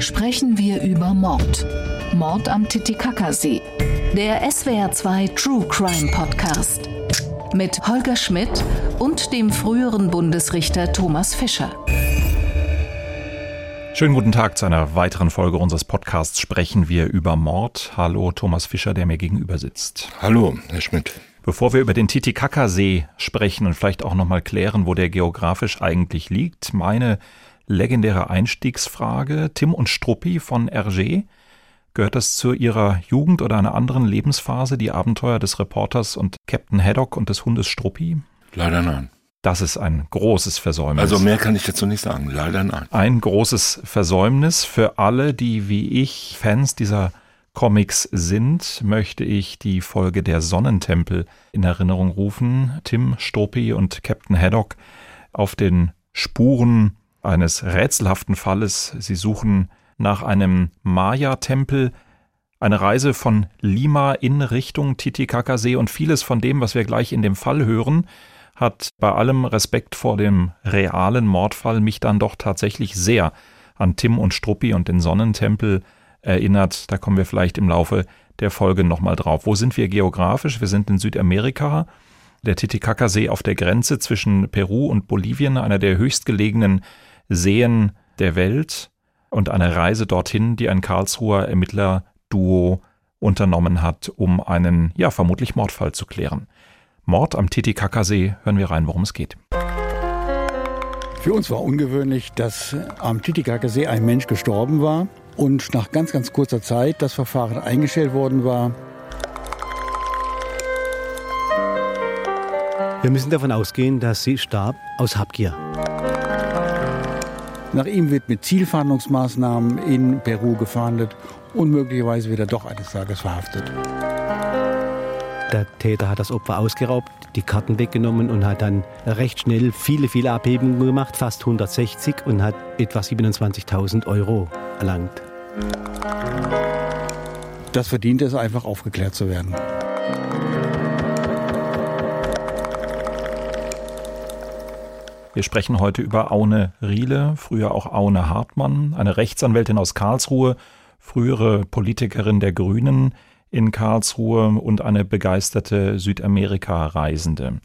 sprechen wir über Mord. Mord am Titicacasee. Der SWR2 True Crime Podcast. Mit Holger Schmidt und dem früheren Bundesrichter Thomas Fischer. Schönen guten Tag zu einer weiteren Folge unseres Podcasts Sprechen wir über Mord. Hallo Thomas Fischer, der mir gegenüber sitzt. Hallo, Herr Schmidt. Bevor wir über den Titicacasee sprechen und vielleicht auch nochmal klären, wo der geografisch eigentlich liegt, meine legendäre Einstiegsfrage. Tim und Struppi von Hergé. Gehört das zu Ihrer Jugend oder einer anderen Lebensphase, die Abenteuer des Reporters und Captain Haddock und des Hundes Struppi? Leider nein. Das ist ein großes Versäumnis. Also mehr kann ich dazu nicht sagen. Leider nein. Ein großes Versäumnis für alle, die wie ich Fans dieser Comics sind, möchte ich die Folge der Sonnentempel in Erinnerung rufen. Tim Struppi und Captain Haddock auf den Spuren eines rätselhaften Falles. Sie suchen nach einem Maya-Tempel, eine Reise von Lima in Richtung Titicacasee und vieles von dem, was wir gleich in dem Fall hören, hat bei allem Respekt vor dem realen Mordfall mich dann doch tatsächlich sehr an Tim und Struppi und den Sonnentempel erinnert. Da kommen wir vielleicht im Laufe der Folge nochmal drauf. Wo sind wir geografisch? Wir sind in Südamerika. Der Titicacasee auf der Grenze zwischen Peru und Bolivien, einer der höchstgelegenen Seen der Welt und eine Reise dorthin, die ein Karlsruher Ermittlerduo unternommen hat, um einen, ja, vermutlich Mordfall zu klären. Mord am Titicacasee, hören wir rein, worum es geht. Für uns war ungewöhnlich, dass am Titicacasee ein Mensch gestorben war und nach ganz, ganz kurzer Zeit das Verfahren eingestellt worden war. Wir müssen davon ausgehen, dass sie starb aus Habgier. Nach ihm wird mit Zielfahndungsmaßnahmen in Peru gefahndet und möglicherweise wird er doch eines Tages verhaftet. Der Täter hat das Opfer ausgeraubt, die Karten weggenommen und hat dann recht schnell viele, viele Abhebungen gemacht, fast 160 und hat etwa 27.000 Euro erlangt. Das verdient es einfach aufgeklärt zu werden. Wir sprechen heute über Aune Riele, früher auch Aune Hartmann, eine Rechtsanwältin aus Karlsruhe, frühere Politikerin der Grünen in Karlsruhe und eine begeisterte Südamerika-Reisende.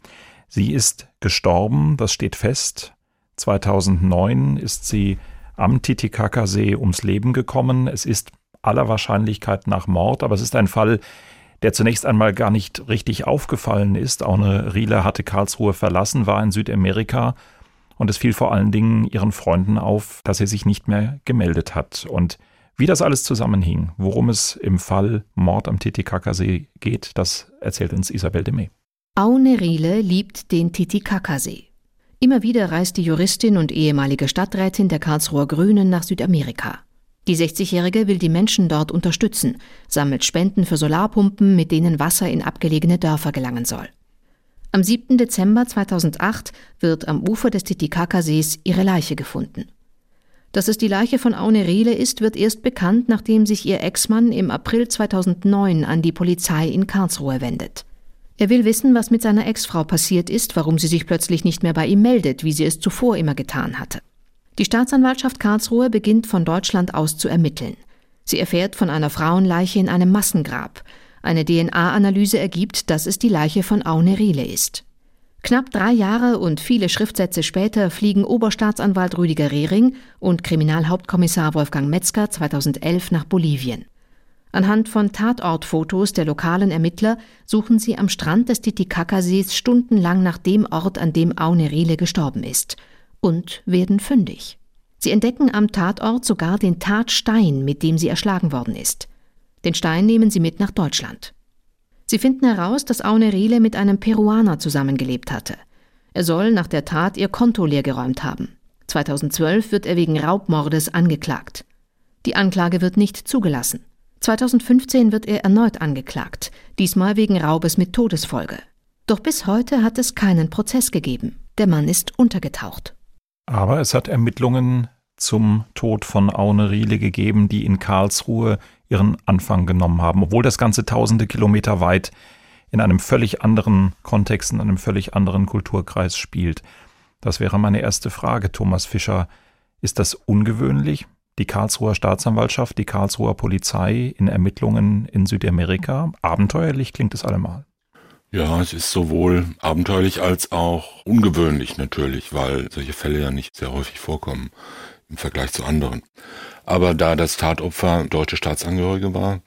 Sie ist gestorben, das steht fest. 2009 ist sie am Titicacasee ums Leben gekommen. Es ist aller Wahrscheinlichkeit nach Mord, aber es ist ein Fall, der zunächst einmal gar nicht richtig aufgefallen ist. Aune Riele hatte Karlsruhe verlassen, war in Südamerika und es fiel vor allen Dingen ihren Freunden auf, dass er sich nicht mehr gemeldet hat. Und wie das alles zusammenhing, worum es im Fall Mord am Titicacasee geht, das erzählt uns Isabel Demey. Aune Riele liebt den Titicacasee. Immer wieder reist die Juristin und ehemalige Stadträtin der Karlsruher Grünen nach Südamerika. Die 60-Jährige will die Menschen dort unterstützen, sammelt Spenden für Solarpumpen, mit denen Wasser in abgelegene Dörfer gelangen soll. Am 7. Dezember 2008 wird am Ufer des Titicacasees ihre Leiche gefunden. Dass es die Leiche von Aune Riele ist, wird erst bekannt, nachdem sich ihr Ex-Mann im April 2009 an die Polizei in Karlsruhe wendet. Er will wissen, was mit seiner Ex-Frau passiert ist, warum sie sich plötzlich nicht mehr bei ihm meldet, wie sie es zuvor immer getan hatte. Die Staatsanwaltschaft Karlsruhe beginnt von Deutschland aus zu ermitteln. Sie erfährt von einer Frauenleiche in einem Massengrab. Eine DNA-Analyse ergibt, dass es die Leiche von Aune Riele ist. Knapp drei Jahre und viele Schriftsätze später fliegen Oberstaatsanwalt Rüdiger Rehring und Kriminalhauptkommissar Wolfgang Metzger 2011 nach Bolivien. Anhand von Tatortfotos der lokalen Ermittler suchen sie am Strand des Titicacasees stundenlang nach dem Ort, an dem Aune Riele gestorben ist, und werden fündig. Sie entdecken am Tatort sogar den Tatstein, mit dem sie erschlagen worden ist. Den Stein nehmen sie mit nach Deutschland. Sie finden heraus, dass Aune Riele mit einem Peruaner zusammengelebt hatte. Er soll nach der Tat ihr Konto leergeräumt haben. 2012 wird er wegen Raubmordes angeklagt. Die Anklage wird nicht zugelassen. 2015 wird er erneut angeklagt, diesmal wegen Raubes mit Todesfolge. Doch bis heute hat es keinen Prozess gegeben. Der Mann ist untergetaucht. Aber es hat Ermittlungen zum Tod von Aune Riele gegeben, die in Karlsruhe ihren Anfang genommen haben, obwohl das Ganze tausende Kilometer weit in einem völlig anderen Kontext, in einem völlig anderen Kulturkreis spielt. Das wäre meine erste Frage, Thomas Fischer. Ist das ungewöhnlich, die Karlsruher Staatsanwaltschaft, die Karlsruher Polizei in Ermittlungen in Südamerika. Abenteuerlich klingt es allemal. Ja, es ist sowohl abenteuerlich als auch ungewöhnlich natürlich, weil solche Fälle ja nicht sehr häufig vorkommen im Vergleich zu anderen. Aber da das Tatopfer deutsche Staatsangehörige war,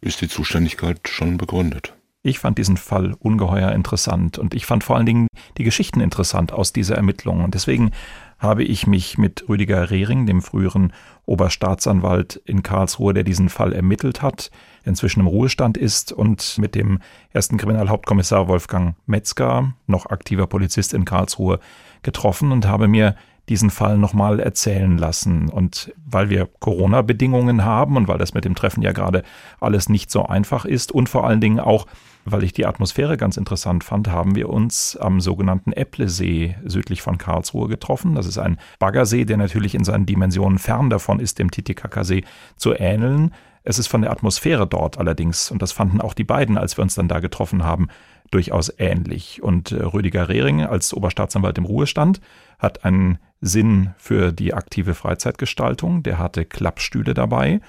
ist die Zuständigkeit schon begründet. Ich fand diesen Fall ungeheuer interessant und ich fand vor allen Dingen die Geschichten interessant aus dieser Ermittlung. Und deswegen habe ich mich mit Rüdiger Rehring, dem früheren Oberstaatsanwalt in Karlsruhe, der diesen Fall ermittelt hat, inzwischen im Ruhestand ist, und mit dem ersten Kriminalhauptkommissar Wolfgang Metzger, noch aktiver Polizist in Karlsruhe, getroffen und habe mir diesen Fall nochmal erzählen lassen. Und weil wir Corona-Bedingungen haben und weil das mit dem Treffen ja gerade alles nicht so einfach ist und vor allen Dingen auch, weil ich die Atmosphäre ganz interessant fand, haben wir uns am sogenannten Äpplesee südlich von Karlsruhe getroffen. Das ist ein Baggersee, der natürlich in seinen Dimensionen fern davon ist, dem Titicacasee zu ähneln. Es ist von der Atmosphäre dort allerdings, und das fanden auch die beiden, als wir uns dann da getroffen haben, durchaus ähnlich. Und äh, Rüdiger Rehring als Oberstaatsanwalt im Ruhestand hat einen Sinn für die aktive Freizeitgestaltung. Der hatte Klappstühle dabei.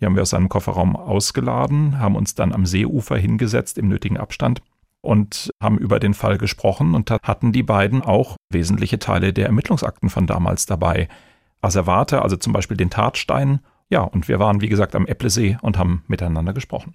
Die haben wir aus seinem Kofferraum ausgeladen, haben uns dann am Seeufer hingesetzt im nötigen Abstand und haben über den Fall gesprochen und hatten die beiden auch wesentliche Teile der Ermittlungsakten von damals dabei. Asservate, also zum Beispiel den Tatstein. Ja, und wir waren, wie gesagt, am Äpplesee und haben miteinander gesprochen.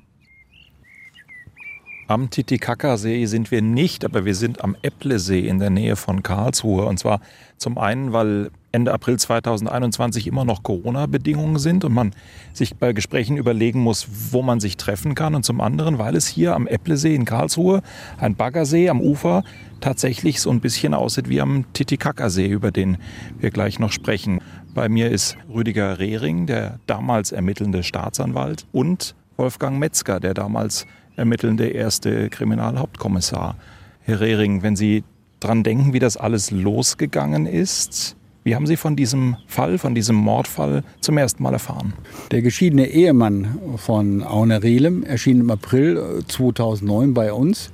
Am Titicacasee sind wir nicht, aber wir sind am Äpplesee in der Nähe von Karlsruhe. Und zwar zum einen, weil Ende April 2021 immer noch Corona-Bedingungen sind und man sich bei Gesprächen überlegen muss, wo man sich treffen kann. Und zum anderen, weil es hier am Äpplesee in Karlsruhe, ein Baggersee am Ufer, tatsächlich so ein bisschen aussieht wie am Titicacasee, über den wir gleich noch sprechen. Bei mir ist Rüdiger Rehring, der damals ermittelnde Staatsanwalt, und Wolfgang Metzger, der damals ermittelnde erste Kriminalhauptkommissar. Herr Rehring, wenn Sie dran denken, wie das alles losgegangen ist, wie haben Sie von diesem Fall, von diesem Mordfall zum ersten Mal erfahren? Der geschiedene Ehemann von Aune Rielem erschien im April 2009 äh, bei uns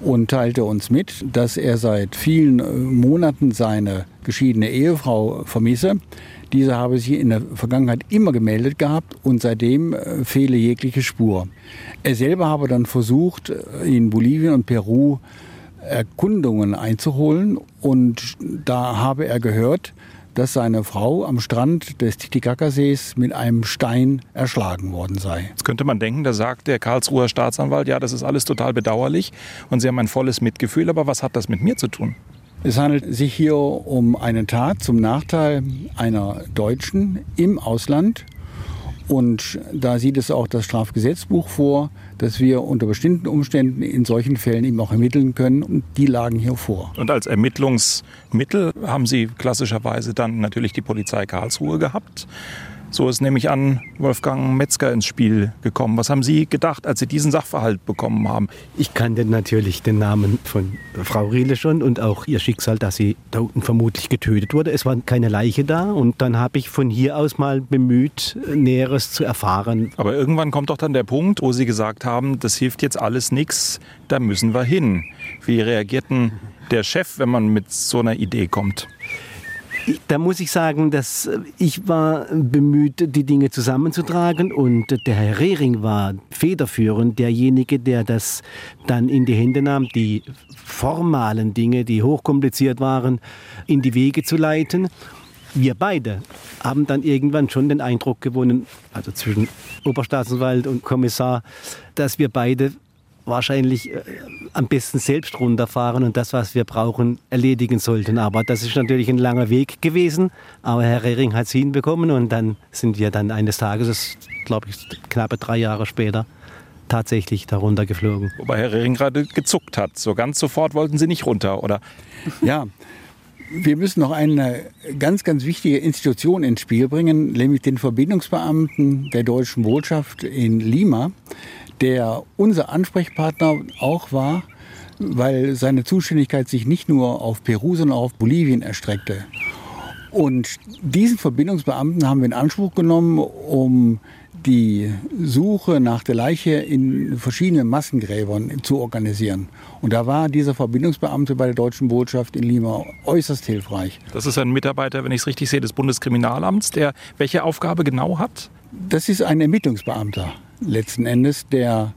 und teilte uns mit, dass er seit vielen äh, Monaten seine geschiedene Ehefrau vermisse. Diese habe sich in der Vergangenheit immer gemeldet gehabt und seitdem äh, fehle jegliche Spur. Er selber habe dann versucht, äh, in Bolivien und Peru Erkundungen einzuholen und da habe er gehört, dass seine Frau am Strand des Titicacasees mit einem Stein erschlagen worden sei. Jetzt könnte man denken, da sagt der Karlsruher Staatsanwalt, ja, das ist alles total bedauerlich und Sie haben ein volles Mitgefühl, aber was hat das mit mir zu tun? Es handelt sich hier um eine Tat zum Nachteil einer Deutschen im Ausland. Und da sieht es auch das Strafgesetzbuch vor, dass wir unter bestimmten Umständen in solchen Fällen eben auch ermitteln können. Und die lagen hier vor. Und als Ermittlungsmittel haben Sie klassischerweise dann natürlich die Polizei Karlsruhe gehabt. So ist nämlich an Wolfgang Metzger ins Spiel gekommen. Was haben Sie gedacht, als Sie diesen Sachverhalt bekommen haben? Ich kannte natürlich den Namen von Frau Riele schon und auch ihr Schicksal, dass sie da unten vermutlich getötet wurde. Es war keine Leiche da und dann habe ich von hier aus mal bemüht, Näheres zu erfahren. Aber irgendwann kommt doch dann der Punkt, wo Sie gesagt haben, das hilft jetzt alles nichts, da müssen wir hin. Wie reagierten der Chef, wenn man mit so einer Idee kommt? Da muss ich sagen, dass äh, ich war bemüht, die Dinge zusammenzutragen und der Herr Rehring war federführend, derjenige, der das dann in die Hände nahm, die formalen Dinge, die hochkompliziert waren, in die Wege zu leiten. Wir beide haben dann irgendwann schon den Eindruck gewonnen, also zwischen Oberstaatsanwalt und Kommissar, dass wir beide wahrscheinlich äh, am besten selbst runterfahren und das, was wir brauchen, erledigen sollten. Aber das ist natürlich ein langer Weg gewesen. Aber Herr Rehring hat es hinbekommen und dann sind wir dann eines Tages, das glaube ich knappe drei Jahre später, tatsächlich darunter geflogen. Wobei Herr Rehring gerade gezuckt hat. So ganz sofort wollten Sie nicht runter, oder? Ja. Wir müssen noch eine ganz, ganz wichtige Institution ins Spiel bringen, nämlich den Verbindungsbeamten der deutschen Botschaft in Lima der unser Ansprechpartner auch war, weil seine Zuständigkeit sich nicht nur auf Peru, sondern auch auf Bolivien erstreckte. Und diesen Verbindungsbeamten haben wir in Anspruch genommen, um die Suche nach der Leiche in verschiedenen Massengräbern zu organisieren. Und da war dieser Verbindungsbeamte bei der deutschen Botschaft in Lima äußerst hilfreich. Das ist ein Mitarbeiter, wenn ich es richtig sehe, des Bundeskriminalamts, der welche Aufgabe genau hat? Das ist ein Ermittlungsbeamter letzten Endes, der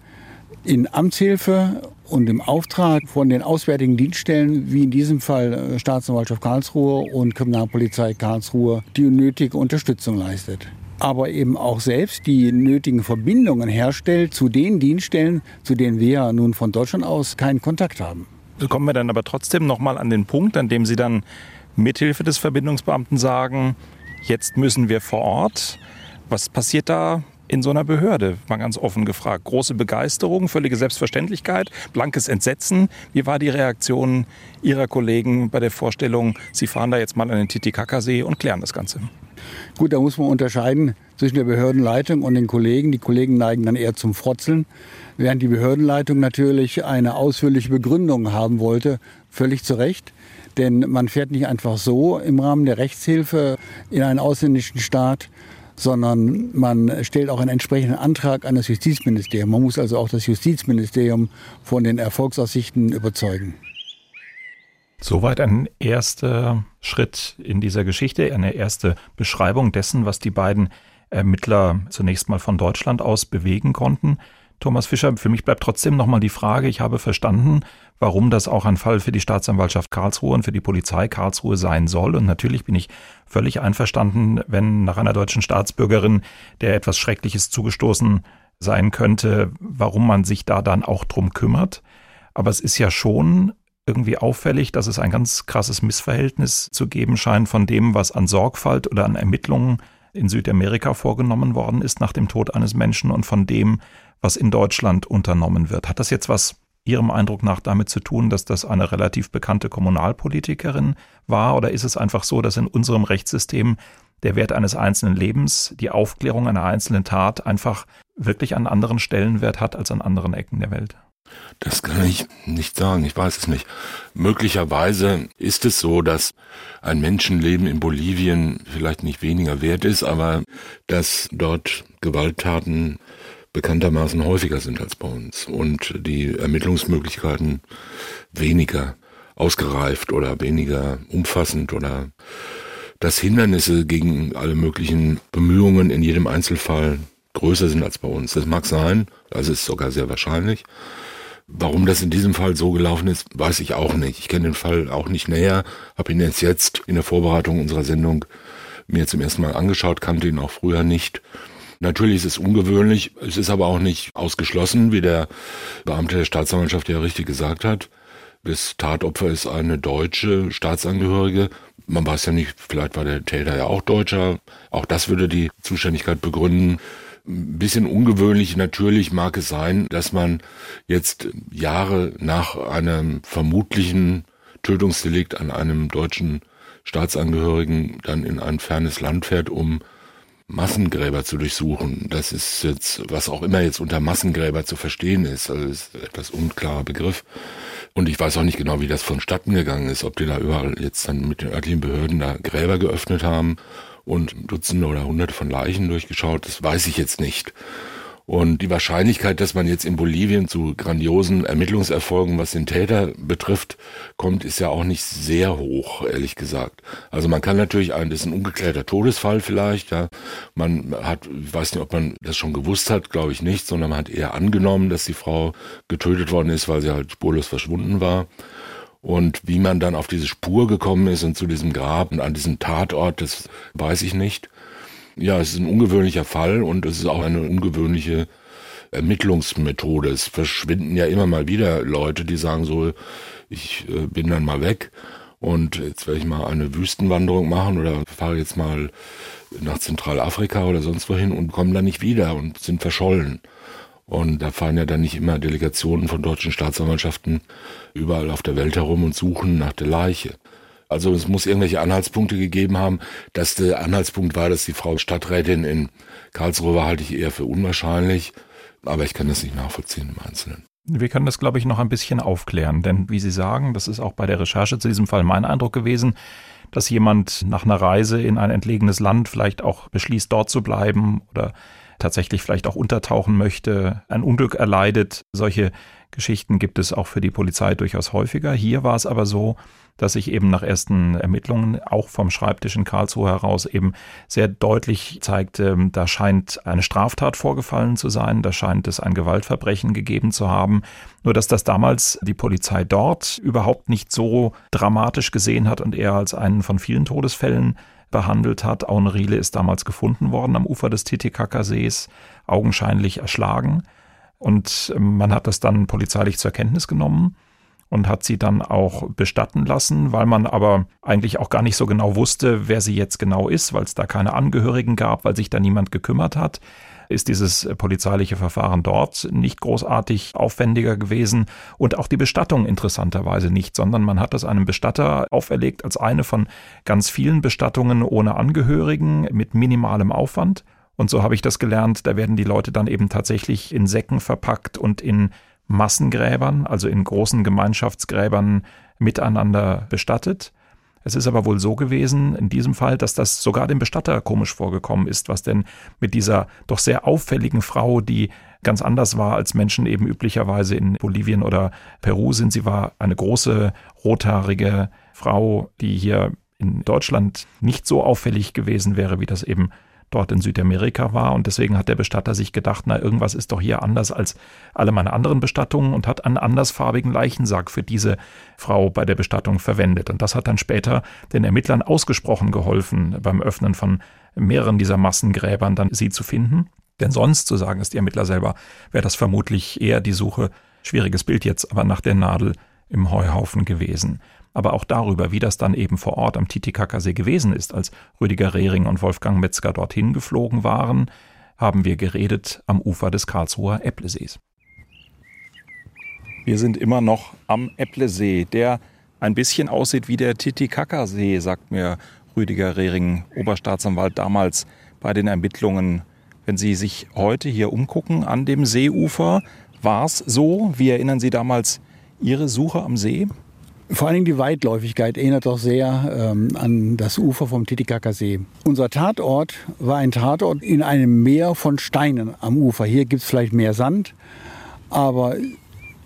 in Amtshilfe und im Auftrag von den auswärtigen Dienststellen, wie in diesem Fall äh, Staatsanwaltschaft Karlsruhe und Kriminalpolizei Karlsruhe, die nötige Unterstützung leistet aber eben auch selbst die nötigen Verbindungen herstellt zu den Dienststellen, zu denen wir nun von Deutschland aus keinen Kontakt haben. Kommen wir dann aber trotzdem nochmal an den Punkt, an dem Sie dann mithilfe des Verbindungsbeamten sagen, jetzt müssen wir vor Ort. Was passiert da in so einer Behörde? Mal ganz offen gefragt. Große Begeisterung, völlige Selbstverständlichkeit, blankes Entsetzen. Wie war die Reaktion Ihrer Kollegen bei der Vorstellung, Sie fahren da jetzt mal an den Titicacasee und klären das Ganze? Gut, da muss man unterscheiden zwischen der Behördenleitung und den Kollegen. Die Kollegen neigen dann eher zum Frotzeln, während die Behördenleitung natürlich eine ausführliche Begründung haben wollte, völlig zu Recht. Denn man fährt nicht einfach so im Rahmen der Rechtshilfe in einen ausländischen Staat, sondern man stellt auch einen entsprechenden Antrag an das Justizministerium. Man muss also auch das Justizministerium von den Erfolgsaussichten überzeugen. Soweit ein erster Schritt in dieser Geschichte, eine erste Beschreibung dessen, was die beiden Ermittler zunächst mal von Deutschland aus bewegen konnten. Thomas Fischer, für mich bleibt trotzdem nochmal die Frage, ich habe verstanden, warum das auch ein Fall für die Staatsanwaltschaft Karlsruhe und für die Polizei Karlsruhe sein soll. Und natürlich bin ich völlig einverstanden, wenn nach einer deutschen Staatsbürgerin der etwas Schreckliches zugestoßen sein könnte, warum man sich da dann auch drum kümmert. Aber es ist ja schon irgendwie auffällig, dass es ein ganz krasses Missverhältnis zu geben scheint von dem, was an Sorgfalt oder an Ermittlungen in Südamerika vorgenommen worden ist nach dem Tod eines Menschen und von dem, was in Deutschland unternommen wird. Hat das jetzt was Ihrem Eindruck nach damit zu tun, dass das eine relativ bekannte Kommunalpolitikerin war? Oder ist es einfach so, dass in unserem Rechtssystem der Wert eines einzelnen Lebens, die Aufklärung einer einzelnen Tat einfach wirklich einen anderen Stellenwert hat als an anderen Ecken der Welt? Das kann ich nicht sagen, ich weiß es nicht. Möglicherweise ist es so, dass ein Menschenleben in Bolivien vielleicht nicht weniger wert ist, aber dass dort Gewalttaten bekanntermaßen häufiger sind als bei uns und die Ermittlungsmöglichkeiten weniger ausgereift oder weniger umfassend oder dass Hindernisse gegen alle möglichen Bemühungen in jedem Einzelfall größer sind als bei uns. Das mag sein, also ist sogar sehr wahrscheinlich. Warum das in diesem Fall so gelaufen ist, weiß ich auch nicht. Ich kenne den Fall auch nicht näher, habe ihn jetzt jetzt in der Vorbereitung unserer Sendung mir zum ersten Mal angeschaut, kannte ihn auch früher nicht. Natürlich ist es ungewöhnlich, es ist aber auch nicht ausgeschlossen, wie der Beamte der Staatsanwaltschaft ja richtig gesagt hat. Das Tatopfer ist eine deutsche Staatsangehörige. Man weiß ja nicht, vielleicht war der Täter ja auch Deutscher. Auch das würde die Zuständigkeit begründen. Ein bisschen ungewöhnlich natürlich mag es sein, dass man jetzt Jahre nach einem vermutlichen Tötungsdelikt an einem deutschen Staatsangehörigen dann in ein fernes Land fährt, um Massengräber zu durchsuchen. Das ist jetzt, was auch immer jetzt unter Massengräber zu verstehen ist, also ist ein etwas unklarer Begriff. Und ich weiß auch nicht genau, wie das vonstatten gegangen ist, ob die da überall jetzt dann mit den örtlichen Behörden da Gräber geöffnet haben und Dutzende oder Hunderte von Leichen durchgeschaut. Das weiß ich jetzt nicht. Und die Wahrscheinlichkeit, dass man jetzt in Bolivien zu grandiosen Ermittlungserfolgen, was den Täter betrifft, kommt, ist ja auch nicht sehr hoch, ehrlich gesagt. Also man kann natürlich ein, das ist ein ungeklärter Todesfall vielleicht, ja. Man hat, ich weiß nicht, ob man das schon gewusst hat, glaube ich nicht, sondern man hat eher angenommen, dass die Frau getötet worden ist, weil sie halt spurlos verschwunden war. Und wie man dann auf diese Spur gekommen ist und zu diesem Grab und an diesem Tatort, das weiß ich nicht. Ja, es ist ein ungewöhnlicher Fall und es ist auch eine ungewöhnliche Ermittlungsmethode. Es verschwinden ja immer mal wieder Leute, die sagen so, ich äh, bin dann mal weg und jetzt werde ich mal eine Wüstenwanderung machen oder fahre jetzt mal nach Zentralafrika oder sonst wohin und kommen dann nicht wieder und sind verschollen. Und da fahren ja dann nicht immer Delegationen von deutschen Staatsanwaltschaften überall auf der Welt herum und suchen nach der Leiche. Also es muss irgendwelche Anhaltspunkte gegeben haben. Dass der Anhaltspunkt war, dass die Frau Stadträtin in Karlsruhe war, halte ich eher für unwahrscheinlich. Aber ich kann das nicht nachvollziehen im Einzelnen. Wir können das, glaube ich, noch ein bisschen aufklären. Denn wie Sie sagen, das ist auch bei der Recherche zu diesem Fall mein Eindruck gewesen, dass jemand nach einer Reise in ein entlegenes Land vielleicht auch beschließt, dort zu bleiben oder tatsächlich vielleicht auch untertauchen möchte, ein Unglück erleidet. Solche Geschichten gibt es auch für die Polizei durchaus häufiger. Hier war es aber so, dass sich eben nach ersten Ermittlungen auch vom Schreibtisch in Karlsruhe heraus eben sehr deutlich zeigte, da scheint eine Straftat vorgefallen zu sein, da scheint es ein Gewaltverbrechen gegeben zu haben. Nur dass das damals die Polizei dort überhaupt nicht so dramatisch gesehen hat und eher als einen von vielen Todesfällen behandelt hat. Auenriele ist damals gefunden worden am Ufer des Titicaca-Sees, augenscheinlich erschlagen. Und man hat das dann polizeilich zur Kenntnis genommen und hat sie dann auch bestatten lassen, weil man aber eigentlich auch gar nicht so genau wusste, wer sie jetzt genau ist, weil es da keine Angehörigen gab, weil sich da niemand gekümmert hat ist dieses polizeiliche Verfahren dort nicht großartig aufwendiger gewesen und auch die Bestattung interessanterweise nicht, sondern man hat das einem Bestatter auferlegt als eine von ganz vielen Bestattungen ohne Angehörigen mit minimalem Aufwand. Und so habe ich das gelernt, da werden die Leute dann eben tatsächlich in Säcken verpackt und in Massengräbern, also in großen Gemeinschaftsgräbern miteinander bestattet. Es ist aber wohl so gewesen, in diesem Fall, dass das sogar dem Bestatter komisch vorgekommen ist, was denn mit dieser doch sehr auffälligen Frau, die ganz anders war, als Menschen eben üblicherweise in Bolivien oder Peru sind. Sie war eine große, rothaarige Frau, die hier in Deutschland nicht so auffällig gewesen wäre, wie das eben dort in Südamerika war. Und deswegen hat der Bestatter sich gedacht, na, irgendwas ist doch hier anders als alle meine anderen Bestattungen und hat einen andersfarbigen Leichensack für diese Frau bei der Bestattung verwendet. Und das hat dann später den Ermittlern ausgesprochen geholfen, beim Öffnen von mehreren dieser Massengräbern dann sie zu finden. Denn sonst, so sagen es die Ermittler selber, wäre das vermutlich eher die Suche, schwieriges Bild jetzt, aber nach der Nadel im Heuhaufen gewesen aber auch darüber, wie das dann eben vor Ort am Titicacasee gewesen ist, als Rüdiger Rehring und Wolfgang Metzger dorthin geflogen waren, haben wir geredet am Ufer des Karlsruher Eplesees. Wir sind immer noch am Eplesee, der ein bisschen aussieht wie der Titicacasee, sagt mir Rüdiger Rehring, Oberstaatsanwalt damals bei den Ermittlungen. Wenn Sie sich heute hier umgucken an dem Seeufer, war es so? Wie erinnern Sie damals Ihre Suche am See? Vor allen Dingen die Weitläufigkeit erinnert doch sehr ähm, an das Ufer vom Titicacasee. Unser Tatort war ein Tatort in einem Meer von Steinen am Ufer. Hier gibt es vielleicht mehr Sand, aber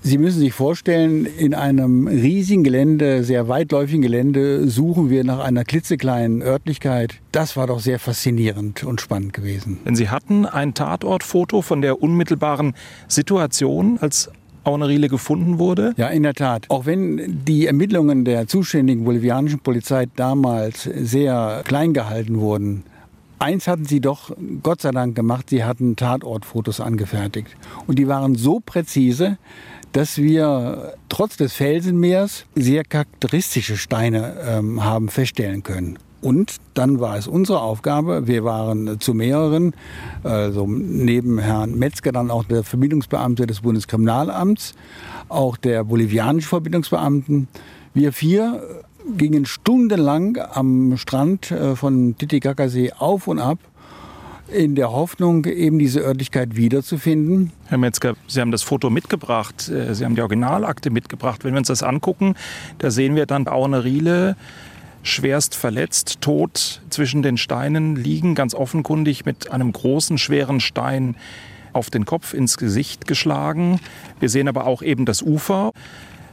Sie müssen sich vorstellen, in einem riesigen Gelände, sehr weitläufigen Gelände, suchen wir nach einer klitzekleinen Örtlichkeit. Das war doch sehr faszinierend und spannend gewesen. Denn Sie hatten ein Tatortfoto von der unmittelbaren Situation, als Aunerile gefunden wurde? Ja, in der Tat. Auch wenn die Ermittlungen der zuständigen bolivianischen Polizei damals sehr klein gehalten wurden, Eins hatten sie doch Gott sei Dank gemacht, sie hatten Tatortfotos angefertigt. Und die waren so präzise, dass wir trotz des Felsenmeers sehr charakteristische Steine ähm, haben feststellen können. Und dann war es unsere Aufgabe, wir waren zu mehreren, also neben Herrn Metzger dann auch der Verbindungsbeamte des Bundeskriminalamts, auch der bolivianische Verbindungsbeamten. Wir vier gingen stundenlang am Strand äh, von Titicacasee auf und ab in der Hoffnung, eben diese Örtlichkeit wiederzufinden. Herr Metzger, Sie haben das Foto mitgebracht, äh, Sie haben die Originalakte mitgebracht. Wenn wir uns das angucken, da sehen wir dann Aune Riele, schwerst verletzt, tot zwischen den Steinen liegen, ganz offenkundig mit einem großen, schweren Stein auf den Kopf ins Gesicht geschlagen. Wir sehen aber auch eben das Ufer.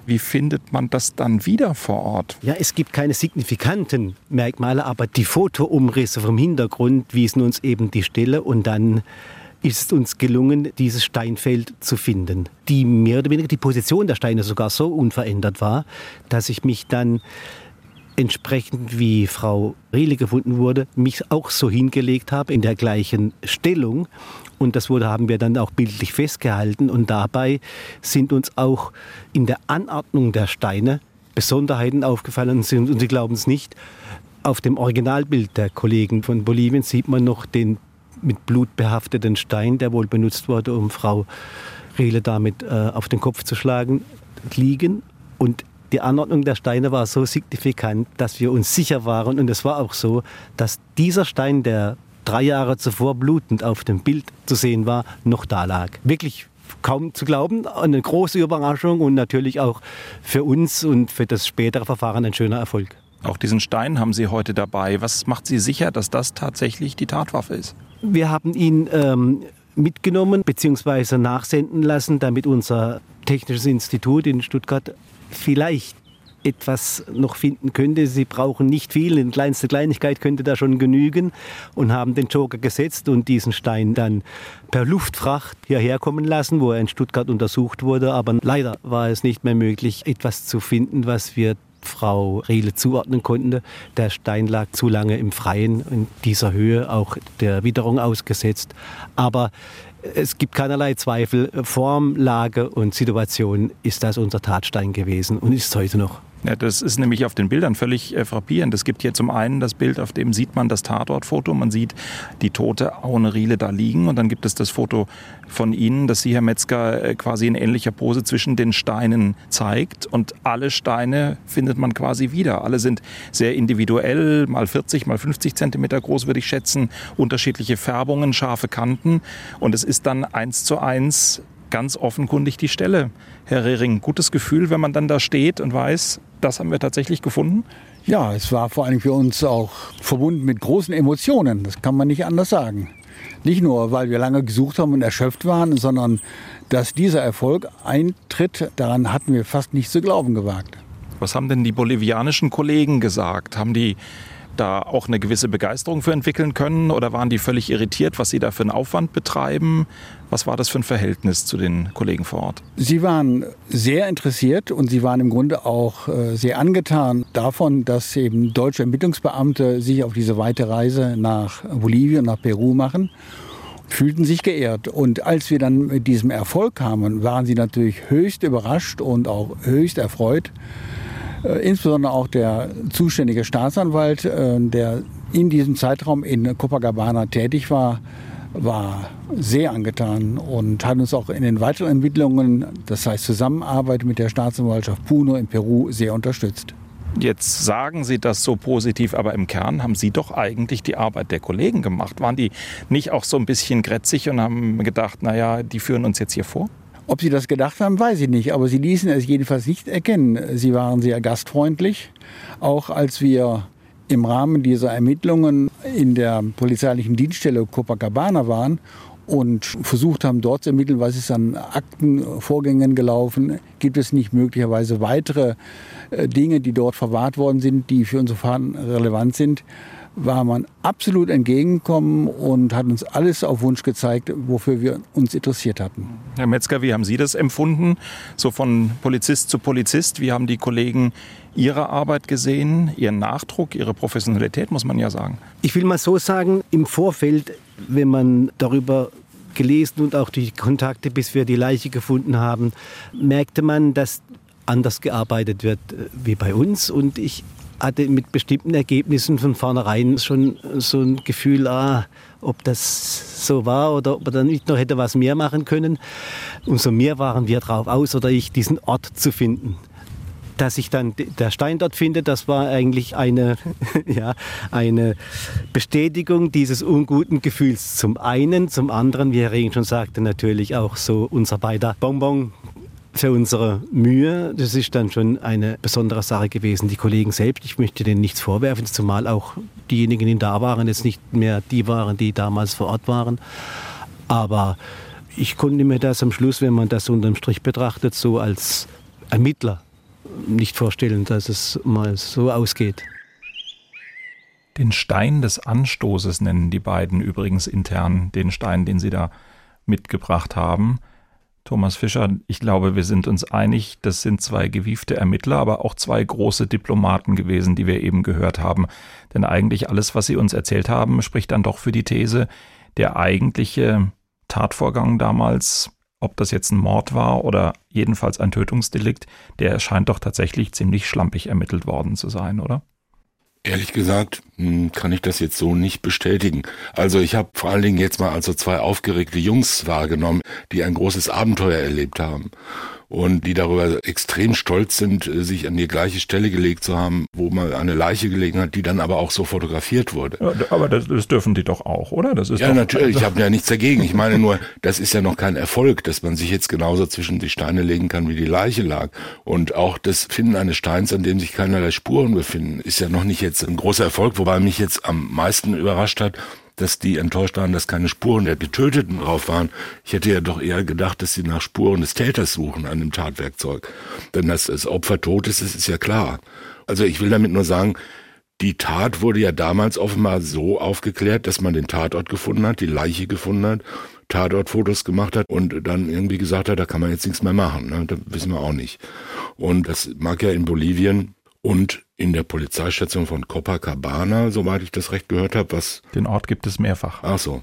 Wie findet man das dann wieder vor Ort? Ja, es gibt keine signifikanten Merkmale, aber die Fotoumrisse vom Hintergrund wiesen uns eben die Stelle und dann ist es uns gelungen, dieses Steinfeld zu finden. Die mehr oder weniger die Position der Steine sogar so unverändert war, dass ich mich dann entsprechend wie Frau Rehle gefunden wurde, mich auch so hingelegt habe in der gleichen Stellung. Und das wurde, haben wir dann auch bildlich festgehalten. Und dabei sind uns auch in der Anordnung der Steine Besonderheiten aufgefallen. Und Sie glauben es nicht, auf dem Originalbild der Kollegen von Bolivien sieht man noch den mit Blut behafteten Stein, der wohl benutzt wurde, um Frau Rehle damit äh, auf den Kopf zu schlagen, liegen. Und die Anordnung der Steine war so signifikant, dass wir uns sicher waren, und es war auch so, dass dieser Stein, der drei Jahre zuvor blutend auf dem Bild zu sehen war, noch da lag. Wirklich kaum zu glauben, eine große Überraschung und natürlich auch für uns und für das spätere Verfahren ein schöner Erfolg. Auch diesen Stein haben Sie heute dabei. Was macht Sie sicher, dass das tatsächlich die Tatwaffe ist? Wir haben ihn ähm, mitgenommen bzw. nachsenden lassen, damit unser Technisches Institut in Stuttgart vielleicht etwas noch finden könnte. Sie brauchen nicht viel, eine kleinste Kleinigkeit könnte da schon genügen und haben den Joker gesetzt und diesen Stein dann per Luftfracht hierher kommen lassen, wo er in Stuttgart untersucht wurde. Aber leider war es nicht mehr möglich, etwas zu finden, was wir Frau Rehle zuordnen konnten. Der Stein lag zu lange im Freien in dieser Höhe, auch der Witterung ausgesetzt. Aber es gibt keinerlei Zweifel, Form, Lage und Situation ist das unser Tatstein gewesen und ist heute noch. Ja, das ist nämlich auf den Bildern völlig äh, frappierend. Es gibt hier zum einen das Bild, auf dem sieht man das Tatortfoto. Man sieht die tote Aune Riele da liegen. Und dann gibt es das Foto von Ihnen, das Sie, Herr Metzger, äh, quasi in ähnlicher Pose zwischen den Steinen zeigt. Und alle Steine findet man quasi wieder. Alle sind sehr individuell, mal 40, mal 50 Zentimeter groß, würde ich schätzen. Unterschiedliche Färbungen, scharfe Kanten. Und es ist dann eins zu eins ganz offenkundig die Stelle. Herr Rehring, gutes Gefühl, wenn man dann da steht und weiß, das haben wir tatsächlich gefunden? Ja, es war vor allem für uns auch verbunden mit großen Emotionen. Das kann man nicht anders sagen. Nicht nur, weil wir lange gesucht haben und erschöpft waren, sondern dass dieser Erfolg eintritt, daran hatten wir fast nicht zu glauben gewagt. Was haben denn die bolivianischen Kollegen gesagt? Haben die da auch eine gewisse Begeisterung für entwickeln können oder waren die völlig irritiert, was sie da für einen Aufwand betreiben? Was war das für ein Verhältnis zu den Kollegen vor Ort? Sie waren sehr interessiert und sie waren im Grunde auch äh, sehr angetan davon, dass eben deutsche Ermittlungsbeamte sich auf diese weite Reise nach Bolivien, nach Peru machen fühlten sich geehrt. Und als wir dann mit diesem Erfolg kamen, waren sie natürlich höchst überrascht und auch höchst erfreut. Äh, insbesondere auch der zuständige Staatsanwalt, äh, der in diesem Zeitraum in Copacabana tätig war, war sehr angetan und hat uns auch in den weiteren Entwicklungen, das heißt Zusammenarbeit mit der Staatsanwaltschaft Puno in Peru, sehr unterstützt. Jetzt sagen Sie das so positiv, aber im Kern haben Sie doch eigentlich die Arbeit der Kollegen gemacht. Waren die nicht auch so ein bisschen grätzig und haben gedacht, naja, die führen uns jetzt hier vor? Ob sie das gedacht haben, weiß ich nicht, aber sie ließen es jedenfalls nicht erkennen. Sie waren sehr gastfreundlich, auch als wir im Rahmen dieser Ermittlungen in der polizeilichen Dienststelle Copacabana waren und versucht haben, dort zu ermitteln, was ist an Aktenvorgängen gelaufen, gibt es nicht möglicherweise weitere äh, Dinge, die dort verwahrt worden sind, die für unser Verfahren relevant sind war man absolut entgegengekommen und hat uns alles auf Wunsch gezeigt, wofür wir uns interessiert hatten. Herr Metzger, wie haben Sie das empfunden? So von Polizist zu Polizist, wie haben die Kollegen Ihre Arbeit gesehen, Ihren Nachdruck, Ihre Professionalität, muss man ja sagen? Ich will mal so sagen, im Vorfeld, wenn man darüber gelesen und auch die Kontakte, bis wir die Leiche gefunden haben, merkte man, dass anders gearbeitet wird äh, wie bei uns. Und ich hatte mit bestimmten Ergebnissen von vornherein schon so ein Gefühl, ah, ob das so war oder ob er dann nicht noch hätte was mehr machen können. Umso mehr waren wir drauf aus, oder ich diesen Ort zu finden. Dass ich dann der Stein dort finde, das war eigentlich eine, ja, eine Bestätigung dieses unguten Gefühls. Zum einen, zum anderen, wie Herr Regen schon sagte, natürlich auch so unser beider Bonbon für unsere Mühe. Das ist dann schon eine besondere Sache gewesen. Die Kollegen selbst, ich möchte denen nichts vorwerfen, zumal auch diejenigen, die da waren, jetzt nicht mehr die waren, die damals vor Ort waren. Aber ich konnte mir das am Schluss, wenn man das unterm Strich betrachtet, so als Ermittler nicht vorstellen, dass es mal so ausgeht. Den Stein des Anstoßes nennen die beiden übrigens intern, den Stein, den sie da mitgebracht haben. Thomas Fischer, ich glaube, wir sind uns einig, das sind zwei gewiefte Ermittler, aber auch zwei große Diplomaten gewesen, die wir eben gehört haben. Denn eigentlich alles, was Sie uns erzählt haben, spricht dann doch für die These, der eigentliche Tatvorgang damals, ob das jetzt ein Mord war oder jedenfalls ein Tötungsdelikt, der scheint doch tatsächlich ziemlich schlampig ermittelt worden zu sein, oder? Ehrlich gesagt hm, kann ich das jetzt so nicht bestätigen. Also ich habe vor allen Dingen jetzt mal also zwei aufgeregte Jungs wahrgenommen, die ein großes Abenteuer erlebt haben. Und die darüber extrem stolz sind, äh, sich an die gleiche Stelle gelegt zu haben, wo mal eine Leiche gelegen hat, die dann aber auch so fotografiert wurde. Aber das, das dürfen die doch auch, oder? Das ist ja, natürlich, ich habe ja nichts dagegen. Ich meine nur, das ist ja noch kein Erfolg, dass man sich jetzt genauso zwischen die Steine legen kann, wie die Leiche lag. Und auch das Finden eines Steins, an dem sich keinerlei Spuren befinden, ist ja noch nicht jetzt ein großer Erfolg, wobei mich jetzt am meisten überrascht hat, dass die enttäuscht waren, dass keine Spuren der Getöteten drauf waren. Ich hätte ja doch eher gedacht, dass sie nach Spuren des Täters suchen an dem Tatwerkzeug. Denn dass das Opfer tot ist, ist ja klar. Also ich will damit nur sagen, die Tat wurde ja damals offenbar so aufgeklärt, dass man den Tatort gefunden hat, die Leiche gefunden hat, Tatortfotos gemacht hat und dann irgendwie gesagt hat, da kann man jetzt nichts mehr machen. Ne? Das wissen wir auch nicht. Und das mag ja in Bolivien und in der Polizeistation von Copacabana, soweit ich das recht gehört habe, was den Ort gibt es mehrfach. Ach so,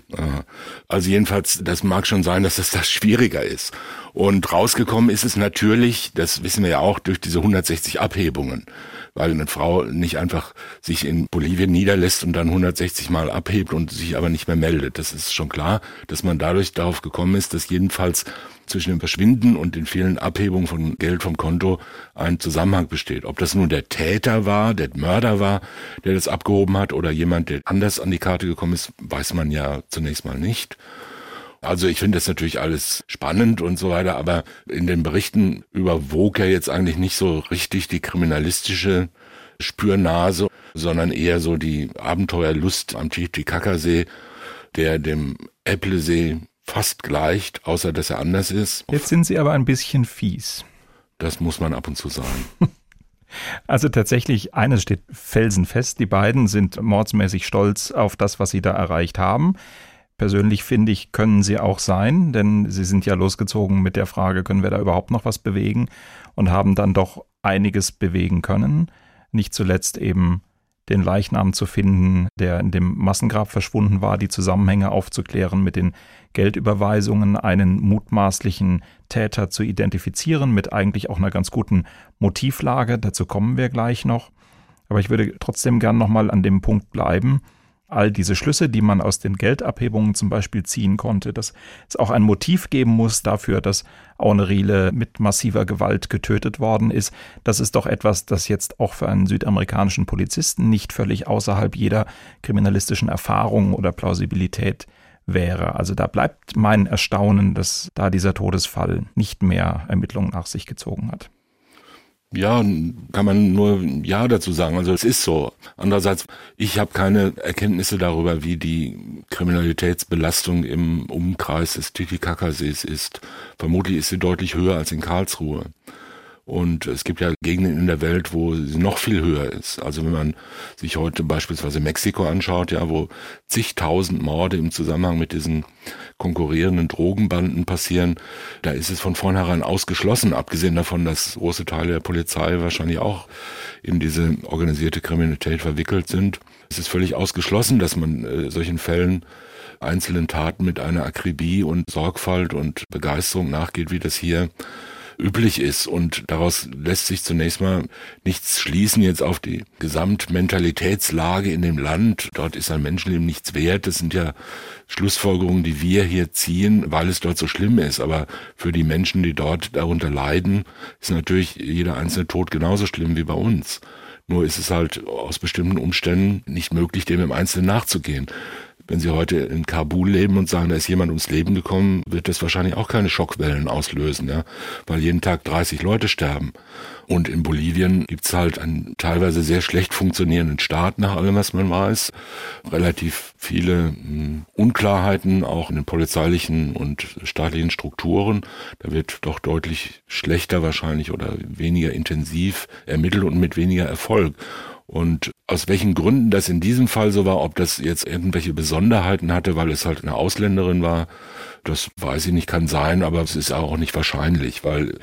also jedenfalls, das mag schon sein, dass es das schwieriger ist. Und rausgekommen ist es natürlich, das wissen wir ja auch durch diese 160 Abhebungen, weil eine Frau nicht einfach sich in Bolivien niederlässt und dann 160 Mal abhebt und sich aber nicht mehr meldet. Das ist schon klar, dass man dadurch darauf gekommen ist, dass jedenfalls zwischen dem Verschwinden und den vielen Abhebungen von Geld vom Konto ein Zusammenhang besteht. Ob das nun der Täter war, der Mörder war, der das abgehoben hat oder jemand, der anders an die Karte gekommen ist, weiß man ja zunächst mal nicht. Also ich finde das natürlich alles spannend und so weiter, aber in den Berichten überwog ja jetzt eigentlich nicht so richtig die kriminalistische Spürnase, sondern eher so die Abenteuerlust am Titicacasee, der dem Äpplesee fast gleicht, außer dass er anders ist. Jetzt sind Sie aber ein bisschen fies. Das muss man ab und zu sagen. Also tatsächlich, eines steht felsenfest, die beiden sind mordsmäßig stolz auf das, was sie da erreicht haben. Persönlich finde ich, können sie auch sein, denn sie sind ja losgezogen mit der Frage, können wir da überhaupt noch was bewegen und haben dann doch einiges bewegen können. Nicht zuletzt eben den Leichnam zu finden, der in dem Massengrab verschwunden war, die Zusammenhänge aufzuklären, mit den Geldüberweisungen einen mutmaßlichen Täter zu identifizieren, mit eigentlich auch einer ganz guten Motivlage. Dazu kommen wir gleich noch. Aber ich würde trotzdem gern nochmal an dem Punkt bleiben, all diese Schlüsse, die man aus den Geldabhebungen zum Beispiel ziehen konnte, dass es auch ein Motiv geben muss dafür, dass Aune Riele mit massiver Gewalt getötet worden ist, das ist doch etwas, das jetzt auch für einen südamerikanischen Polizisten nicht völlig außerhalb jeder kriminalistischen Erfahrung oder Plausibilität wäre. Also da bleibt mein Erstaunen, dass da dieser Todesfall nicht mehr Ermittlungen nach sich gezogen hat. Ja, kann man nur Ja dazu sagen. Also es ist so. Andererseits, ich habe keine Erkenntnisse darüber, wie die Kriminalitätsbelastung im Umkreis des Titicacassees ist. Vermutlich ist sie deutlich höher als in Karlsruhe. Und es gibt ja Gegenden in der Welt, wo sie noch viel höher ist. Also wenn man sich heute beispielsweise Mexiko anschaut, ja, wo zigtausend Morde im Zusammenhang mit diesen konkurrierenden Drogenbanden passieren, da ist es von vornherein ausgeschlossen, abgesehen davon, dass große Teile der Polizei wahrscheinlich auch in diese organisierte Kriminalität verwickelt sind. Es ist völlig ausgeschlossen, dass man äh, solchen Fällen einzelnen Taten mit einer Akribie und Sorgfalt und Begeisterung nachgeht, wie das hier üblich ist. Und daraus lässt sich zunächst mal nichts schließen jetzt auf die Gesamtmentalitätslage in dem Land. Dort ist ein Menschenleben nichts wert. Das sind ja Schlussfolgerungen, die wir hier ziehen, weil es dort so schlimm ist. Aber für die Menschen, die dort darunter leiden, ist natürlich jeder einzelne Tod genauso schlimm wie bei uns. Nur ist es halt aus bestimmten Umständen nicht möglich, dem im Einzelnen nachzugehen. Wenn Sie heute in Kabul leben und sagen, da ist jemand ums Leben gekommen, wird das wahrscheinlich auch keine Schockwellen auslösen, ja, weil jeden Tag 30 Leute sterben. Und in Bolivien gibt's halt einen teilweise sehr schlecht funktionierenden Staat, nach allem, was man weiß. Relativ viele hm, Unklarheiten, auch in den polizeilichen und staatlichen Strukturen. Da wird doch deutlich schlechter wahrscheinlich oder weniger intensiv ermittelt und mit weniger Erfolg. Und aus welchen Gründen das in diesem Fall so war, ob das jetzt irgendwelche Besonderheiten hatte, weil es halt eine Ausländerin war, das weiß ich nicht, kann sein, aber es ist auch nicht wahrscheinlich, weil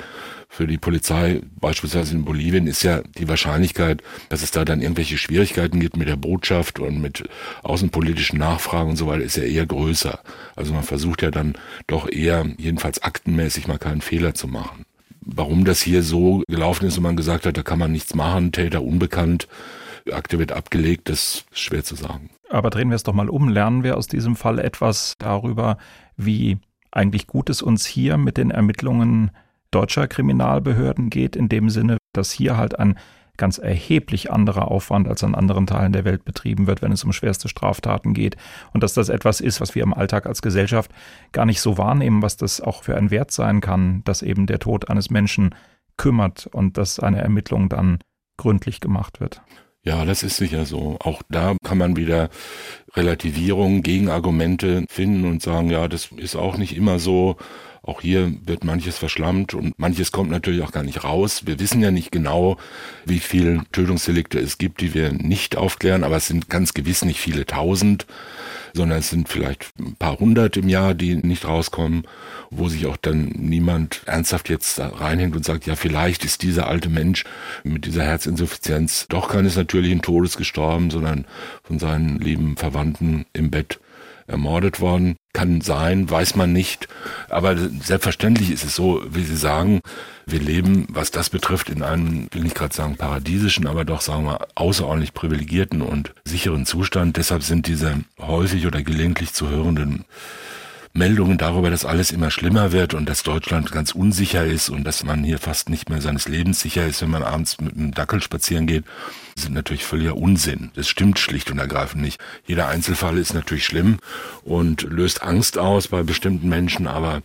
für die Polizei, beispielsweise in Bolivien, ist ja die Wahrscheinlichkeit, dass es da dann irgendwelche Schwierigkeiten gibt mit der Botschaft und mit außenpolitischen Nachfragen und so weiter, ist ja eher größer. Also man versucht ja dann doch eher, jedenfalls aktenmäßig mal keinen Fehler zu machen. Warum das hier so gelaufen ist und man gesagt hat, da kann man nichts machen, Täter unbekannt, Akte wird abgelegt, das ist schwer zu sagen. Aber drehen wir es doch mal um. Lernen wir aus diesem Fall etwas darüber, wie eigentlich gut es uns hier mit den Ermittlungen deutscher Kriminalbehörden geht, in dem Sinne, dass hier halt ein ganz erheblich anderer Aufwand als an anderen Teilen der Welt betrieben wird, wenn es um schwerste Straftaten geht. Und dass das etwas ist, was wir im Alltag als Gesellschaft gar nicht so wahrnehmen, was das auch für ein Wert sein kann, dass eben der Tod eines Menschen kümmert und dass eine Ermittlung dann gründlich gemacht wird. Ja, das ist sicher so. Auch da kann man wieder Relativierung, Gegenargumente finden und sagen, ja, das ist auch nicht immer so. Auch hier wird manches verschlammt und manches kommt natürlich auch gar nicht raus. Wir wissen ja nicht genau, wie viele Tötungsdelikte es gibt, die wir nicht aufklären, aber es sind ganz gewiss nicht viele tausend, sondern es sind vielleicht ein paar hundert im Jahr, die nicht rauskommen, wo sich auch dann niemand ernsthaft jetzt reinhängt und sagt, ja, vielleicht ist dieser alte Mensch mit dieser Herzinsuffizienz doch keines natürlichen Todes gestorben, sondern von seinen lieben Verwandten im Bett ermordet worden. Kann sein, weiß man nicht. Aber selbstverständlich ist es so, wie Sie sagen, wir leben, was das betrifft, in einem, will nicht gerade sagen paradiesischen, aber doch sagen wir außerordentlich privilegierten und sicheren Zustand. Deshalb sind diese häufig oder gelegentlich zu hörenden Meldungen darüber, dass alles immer schlimmer wird und dass Deutschland ganz unsicher ist und dass man hier fast nicht mehr seines Lebens sicher ist, wenn man abends mit einem Dackel spazieren geht, sind natürlich völliger Unsinn. Das stimmt schlicht und ergreifend nicht. Jeder Einzelfall ist natürlich schlimm und löst Angst aus bei bestimmten Menschen, aber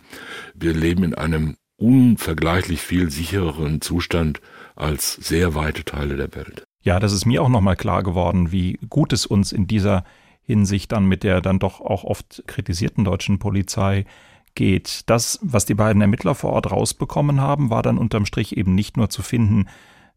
wir leben in einem unvergleichlich viel sichereren Zustand als sehr weite Teile der Welt. Ja, das ist mir auch nochmal klar geworden, wie gut es uns in dieser Hinsicht dann mit der dann doch auch oft kritisierten deutschen Polizei geht. Das, was die beiden Ermittler vor Ort rausbekommen haben, war dann unterm Strich eben nicht nur zu finden,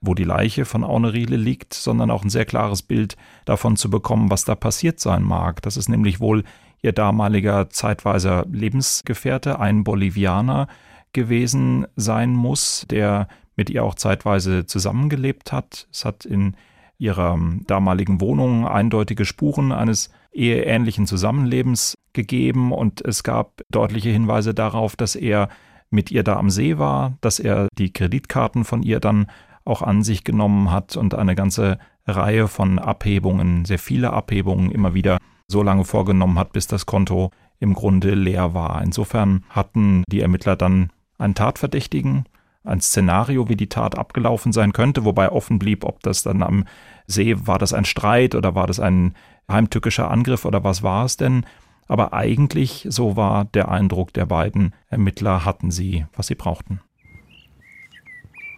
wo die Leiche von Auneriele liegt, sondern auch ein sehr klares Bild davon zu bekommen, was da passiert sein mag. Das ist nämlich wohl ihr damaliger zeitweiser Lebensgefährte, ein Bolivianer gewesen sein muss, der mit ihr auch zeitweise zusammengelebt hat. Es hat in ihrer damaligen Wohnung eindeutige Spuren eines eheähnlichen Zusammenlebens gegeben und es gab deutliche Hinweise darauf, dass er mit ihr da am See war, dass er die Kreditkarten von ihr dann auch an sich genommen hat und eine ganze Reihe von Abhebungen, sehr viele Abhebungen immer wieder so lange vorgenommen hat, bis das Konto im Grunde leer war. Insofern hatten die Ermittler dann einen Tatverdächtigen, ein Szenario, wie die Tat abgelaufen sein könnte, wobei offen blieb, ob das dann am See, war das ein Streit oder war das ein heimtückischer Angriff oder was war es denn? Aber eigentlich, so war der Eindruck der beiden Ermittler, hatten sie, was sie brauchten.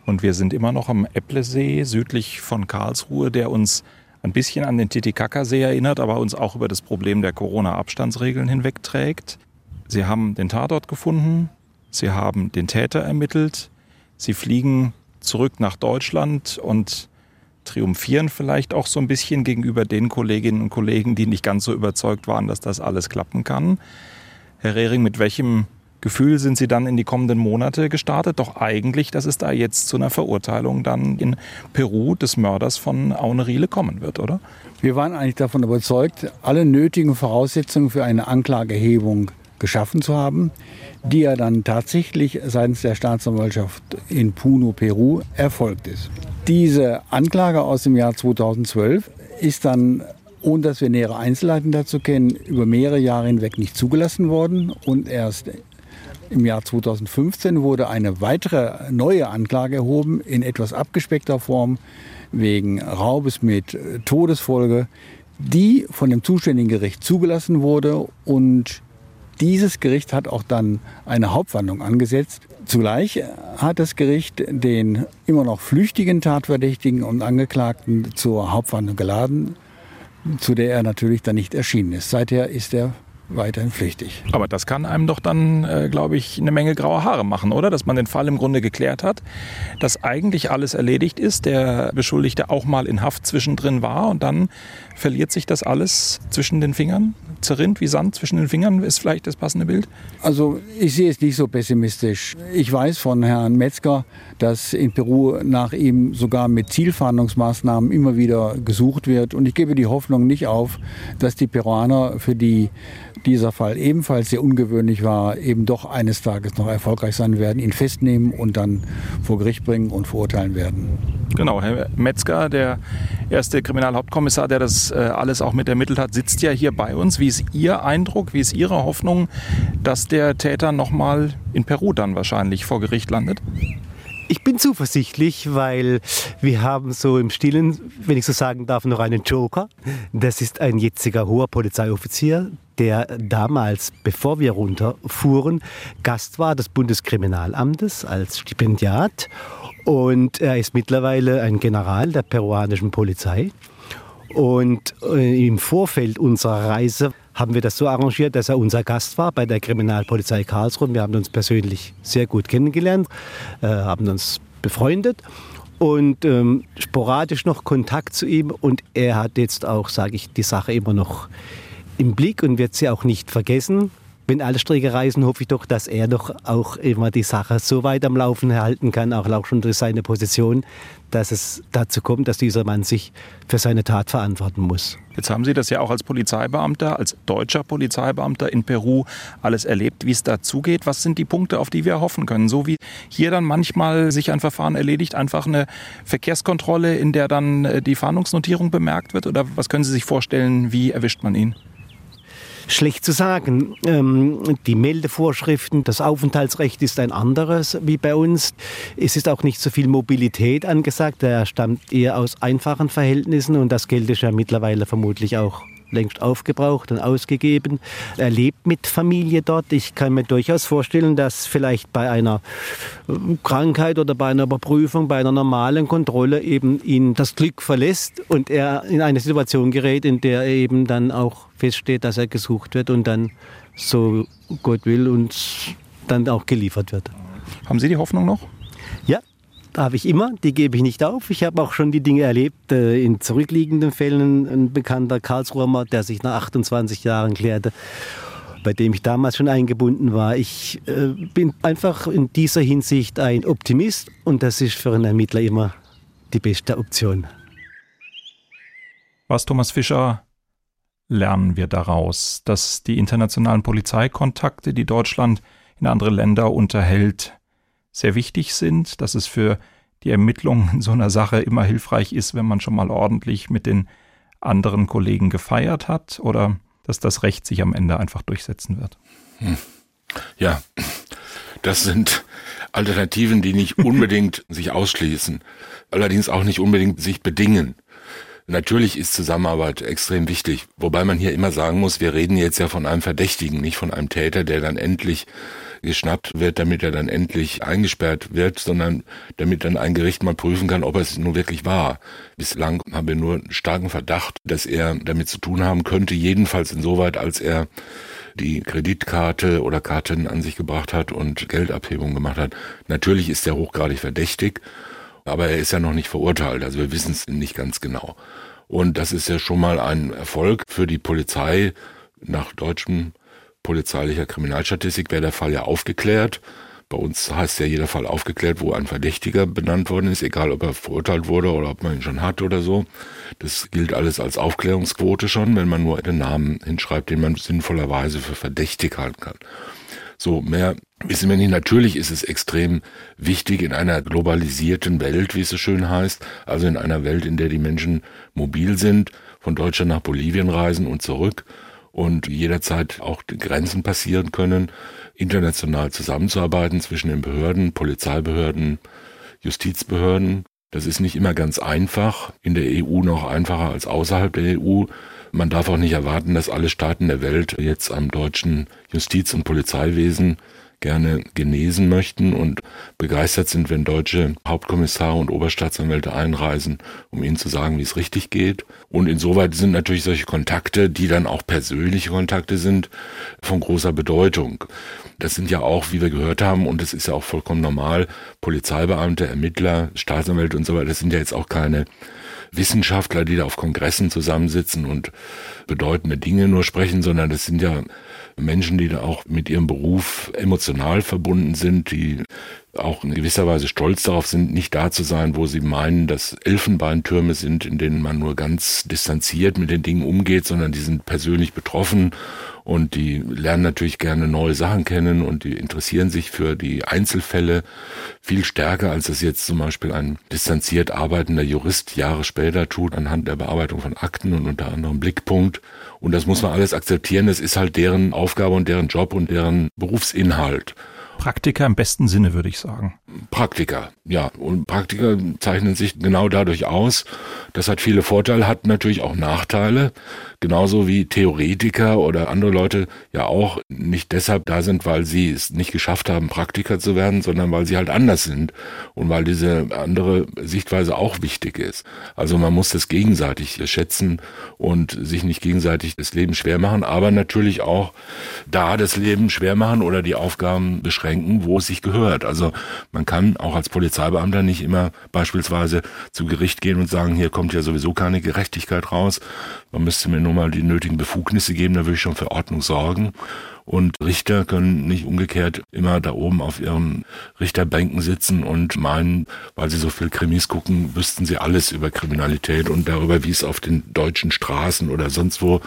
Und wir sind immer noch am Äpplesee, südlich von Karlsruhe, der uns ein bisschen an den Titicacasee erinnert, aber uns auch über das Problem der Corona-Abstandsregeln hinwegträgt. Sie haben den Tatort gefunden, sie haben den Täter ermittelt, Sie fliegen zurück nach Deutschland und triumphieren vielleicht auch so ein bisschen gegenüber den Kolleginnen und Kollegen, die nicht ganz so überzeugt waren, dass das alles klappen kann. Herr Rehring, mit welchem Gefühl sind Sie dann in die kommenden Monate gestartet? Doch eigentlich, dass es da jetzt zu einer Verurteilung dann in Peru des Mörders von Aune Riele kommen wird, oder? Wir waren eigentlich davon überzeugt, alle nötigen Voraussetzungen für eine Anklagehebung geschaffen zu haben, die ja dann tatsächlich seitens der Staatsanwaltschaft in Puno, Peru, erfolgt ist. Diese Anklage aus dem Jahr 2012 ist dann, ohne dass wir nähere Einzelheiten dazu kennen, über mehrere Jahre hinweg nicht zugelassen worden und erst im Jahr 2015 wurde eine weitere neue Anklage erhoben in etwas abgespeckter Form wegen Raubes mit Todesfolge, die von dem zuständigen Gericht zugelassen wurde und dieses Gericht hat auch dann eine Hauptverhandlung angesetzt. Zugleich hat das Gericht den immer noch flüchtigen Tatverdächtigen und Angeklagten zur Hauptverhandlung geladen, zu der er natürlich dann nicht erschienen ist. Seither ist er weiterhin pflichtig. Aber das kann einem doch dann, äh, glaube ich, eine Menge graue Haare machen, oder? Dass man den Fall im Grunde geklärt hat, dass eigentlich alles erledigt ist, der Beschuldigte auch mal in Haft zwischendrin war und dann verliert sich das alles zwischen den Fingern? Zerrinnt wie Sand zwischen den Fingern ist vielleicht das passende Bild? Also ich sehe es nicht so pessimistisch. Ich weiß von Herrn Metzger, dass in Peru nach ihm sogar mit Zielfahndungsmaßnahmen immer wieder gesucht wird. Und ich gebe die Hoffnung nicht auf, dass die Peruaner für die dieser Fall ebenfalls sehr ungewöhnlich war, eben doch eines Tages noch erfolgreich sein werden, ihn festnehmen und dann vor Gericht bringen und verurteilen werden. Genau, Herr Metzger, der erste Kriminalhauptkommissar, der das äh, alles auch mit ermittelt hat, sitzt ja hier bei uns. Wie ist Ihr Eindruck, wie ist Ihre Hoffnung, dass der Täter nochmal in Peru dann wahrscheinlich vor Gericht landet? Ich bin zuversichtlich, weil wir haben so im Stillen, wenn ich so sagen darf, noch einen Joker. Das ist ein jetziger hoher Polizeioffizier, der damals, bevor wir runterfuhren, Gast war des Bundeskriminalamtes als Stipendiat. Und er ist mittlerweile ein General der peruanischen Polizei. Und äh, im Vorfeld unserer Reise haben wir das so arrangiert, dass er unser Gast war bei der Kriminalpolizei Karlsruhe. Wir haben uns persönlich sehr gut kennengelernt, äh, haben uns befreundet und ähm, sporadisch noch Kontakt zu ihm. Und er hat jetzt auch, sage ich, die Sache immer noch im Blick und wird sie auch nicht vergessen wenn alle Stricke reisen, hoffe ich doch, dass er doch auch immer die Sache so weit am Laufen halten kann, auch schon durch seine Position, dass es dazu kommt, dass dieser Mann sich für seine Tat verantworten muss. Jetzt haben Sie das ja auch als Polizeibeamter, als deutscher Polizeibeamter in Peru alles erlebt, wie es dazugeht. Was sind die Punkte, auf die wir hoffen können? So wie hier dann manchmal sich ein Verfahren erledigt, einfach eine Verkehrskontrolle, in der dann äh, die Fahndungsnotierung bemerkt wird? Oder was können Sie sich vorstellen, wie erwischt man ihn? Schlecht zu sagen. Ähm, die Meldevorschriften, das Aufenthaltsrecht ist ein anderes wie bei uns. Es ist auch nicht so viel Mobilität angesagt. Er stammt eher aus einfachen Verhältnissen und das ist ja mittlerweile vermutlich auch längst aufgebraucht und ausgegeben. Er lebt mit Familie dort. Ich kann mir durchaus vorstellen, dass vielleicht bei einer äh, Krankheit oder bei einer Überprüfung, bei einer normalen Kontrolle eben ihn das Glück verlässt und er in eine Situation gerät, in der er eben dann auch feststeht, dass er gesucht wird und dann so Gott will uns dann auch geliefert wird. Haben Sie die Hoffnung noch? Habe ich immer, die gebe ich nicht auf. Ich habe auch schon die Dinge erlebt, äh, in zurückliegenden Fällen. Ein bekannter Karlsruher, der sich nach 28 Jahren klärte, bei dem ich damals schon eingebunden war. Ich äh, bin einfach in dieser Hinsicht ein Optimist und das ist für einen Ermittler immer die beste Option. Was, Thomas Fischer, lernen wir daraus, dass die internationalen Polizeikontakte, die Deutschland in andere Länder unterhält, sehr wichtig sind, dass es für die Ermittlung in so einer Sache immer hilfreich ist, wenn man schon mal ordentlich mit den anderen Kollegen gefeiert hat oder dass das Recht sich am Ende einfach durchsetzen wird. Hm. Ja, das sind Alternativen, die nicht unbedingt sich ausschließen, allerdings auch nicht unbedingt sich bedingen. Natürlich ist Zusammenarbeit extrem wichtig, wobei man hier immer sagen muss, wir reden jetzt ja von einem Verdächtigen, nicht von einem Täter, der dann endlich geschnappt wird, damit er dann endlich eingesperrt wird, sondern damit dann ein Gericht mal prüfen kann, ob er es nur wirklich war. Bislang haben wir nur einen starken Verdacht, dass er damit zu tun haben könnte, jedenfalls insoweit, als er die Kreditkarte oder Karten an sich gebracht hat und Geldabhebung gemacht hat. Natürlich ist er hochgradig verdächtig, aber er ist ja noch nicht verurteilt, also wir wissen es nicht ganz genau. Und das ist ja schon mal ein Erfolg für die Polizei nach deutschem polizeilicher Kriminalstatistik wäre der Fall ja aufgeklärt. Bei uns heißt ja jeder Fall aufgeklärt, wo ein Verdächtiger benannt worden ist, egal ob er verurteilt wurde oder ob man ihn schon hat oder so. Das gilt alles als Aufklärungsquote schon, wenn man nur den Namen hinschreibt, den man sinnvollerweise für verdächtig halten kann. So, mehr wissen wir nicht. Natürlich ist es extrem wichtig in einer globalisierten Welt, wie es so schön heißt, also in einer Welt, in der die Menschen mobil sind, von Deutschland nach Bolivien reisen und zurück und jederzeit auch Grenzen passieren können, international zusammenzuarbeiten zwischen den Behörden, Polizeibehörden, Justizbehörden. Das ist nicht immer ganz einfach, in der EU noch einfacher als außerhalb der EU. Man darf auch nicht erwarten, dass alle Staaten der Welt jetzt am deutschen Justiz- und Polizeiwesen gerne genesen möchten und begeistert sind, wenn deutsche Hauptkommissare und Oberstaatsanwälte einreisen, um ihnen zu sagen, wie es richtig geht. Und insoweit sind natürlich solche Kontakte, die dann auch persönliche Kontakte sind, von großer Bedeutung. Das sind ja auch, wie wir gehört haben, und das ist ja auch vollkommen normal, Polizeibeamte, Ermittler, Staatsanwälte und so weiter, das sind ja jetzt auch keine Wissenschaftler, die da auf Kongressen zusammensitzen und bedeutende Dinge nur sprechen, sondern das sind ja Menschen, die da auch mit ihrem Beruf emotional verbunden sind, die auch in gewisser Weise stolz darauf sind, nicht da zu sein, wo sie meinen, dass Elfenbeintürme sind, in denen man nur ganz distanziert mit den Dingen umgeht, sondern die sind persönlich betroffen und die lernen natürlich gerne neue Sachen kennen und die interessieren sich für die Einzelfälle viel stärker, als es jetzt zum Beispiel ein distanziert arbeitender Jurist Jahre später tut, anhand der Bearbeitung von Akten und unter anderem Blickpunkt. Und das muss man alles akzeptieren. Das ist halt deren Aufgabe und deren Job und deren Berufsinhalt. Praktiker im besten Sinne, würde ich sagen. Praktiker, ja. Und Praktiker zeichnen sich genau dadurch aus. Das hat viele Vorteile, hat natürlich auch Nachteile. Genauso wie Theoretiker oder andere Leute ja auch nicht deshalb da sind, weil sie es nicht geschafft haben, Praktiker zu werden, sondern weil sie halt anders sind und weil diese andere Sichtweise auch wichtig ist. Also man muss das gegenseitig schätzen und sich nicht gegenseitig das Leben schwer machen, aber natürlich auch da das Leben schwer machen oder die Aufgaben beschränken, wo es sich gehört. Also man kann auch als Polizeibeamter nicht immer beispielsweise zu Gericht gehen und sagen, hier kommt ja sowieso keine Gerechtigkeit raus. Man müsste mir nur mal die nötigen Befugnisse geben, da würde ich schon für Ordnung sorgen. Und Richter können nicht umgekehrt immer da oben auf ihren Richterbänken sitzen und meinen, weil sie so viel Krimis gucken, wüssten sie alles über Kriminalität und darüber, wie es auf den deutschen Straßen oder sonst wo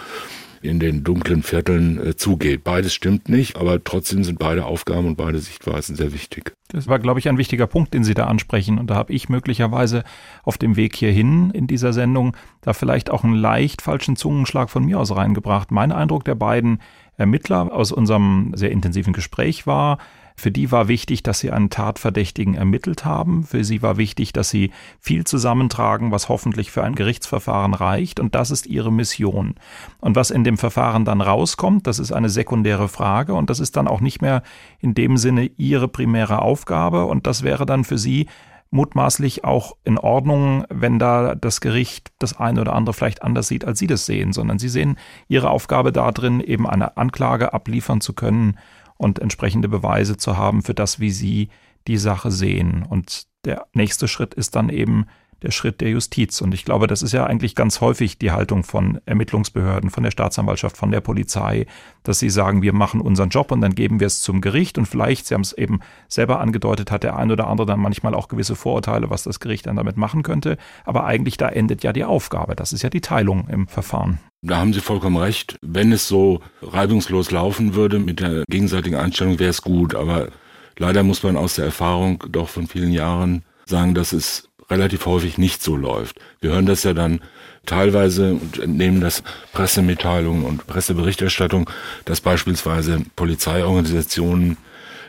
in den dunklen Vierteln äh, zugeht. Beides stimmt nicht, aber trotzdem sind beide Aufgaben und beide Sichtweisen sehr wichtig. Das war, glaube ich, ein wichtiger Punkt, den Sie da ansprechen. Und da habe ich möglicherweise auf dem Weg hierhin in dieser Sendung da vielleicht auch einen leicht falschen Zungenschlag von mir aus reingebracht. Mein Eindruck der beiden Ermittler aus unserem sehr intensiven Gespräch war, für die war wichtig, dass sie einen Tatverdächtigen ermittelt haben. Für sie war wichtig, dass sie viel zusammentragen, was hoffentlich für ein Gerichtsverfahren reicht. Und das ist ihre Mission. Und was in dem Verfahren dann rauskommt, das ist eine sekundäre Frage. Und das ist dann auch nicht mehr in dem Sinne ihre primäre Aufgabe. Und das wäre dann für sie mutmaßlich auch in Ordnung, wenn da das Gericht das eine oder andere vielleicht anders sieht, als Sie das sehen, sondern Sie sehen Ihre Aufgabe darin, eben eine Anklage abliefern zu können und entsprechende Beweise zu haben für das, wie sie die Sache sehen. Und der nächste Schritt ist dann eben der Schritt der Justiz. Und ich glaube, das ist ja eigentlich ganz häufig die Haltung von Ermittlungsbehörden, von der Staatsanwaltschaft, von der Polizei, dass sie sagen, wir machen unseren Job und dann geben wir es zum Gericht. Und vielleicht, Sie haben es eben selber angedeutet, hat der ein oder andere dann manchmal auch gewisse Vorurteile, was das Gericht dann damit machen könnte. Aber eigentlich da endet ja die Aufgabe. Das ist ja die Teilung im Verfahren. Da haben Sie vollkommen recht. Wenn es so reibungslos laufen würde mit der gegenseitigen Einstellung, wäre es gut. Aber leider muss man aus der Erfahrung doch von vielen Jahren sagen, dass es relativ häufig nicht so läuft. Wir hören das ja dann teilweise und entnehmen das Pressemitteilungen und Presseberichterstattung, dass beispielsweise Polizeiorganisationen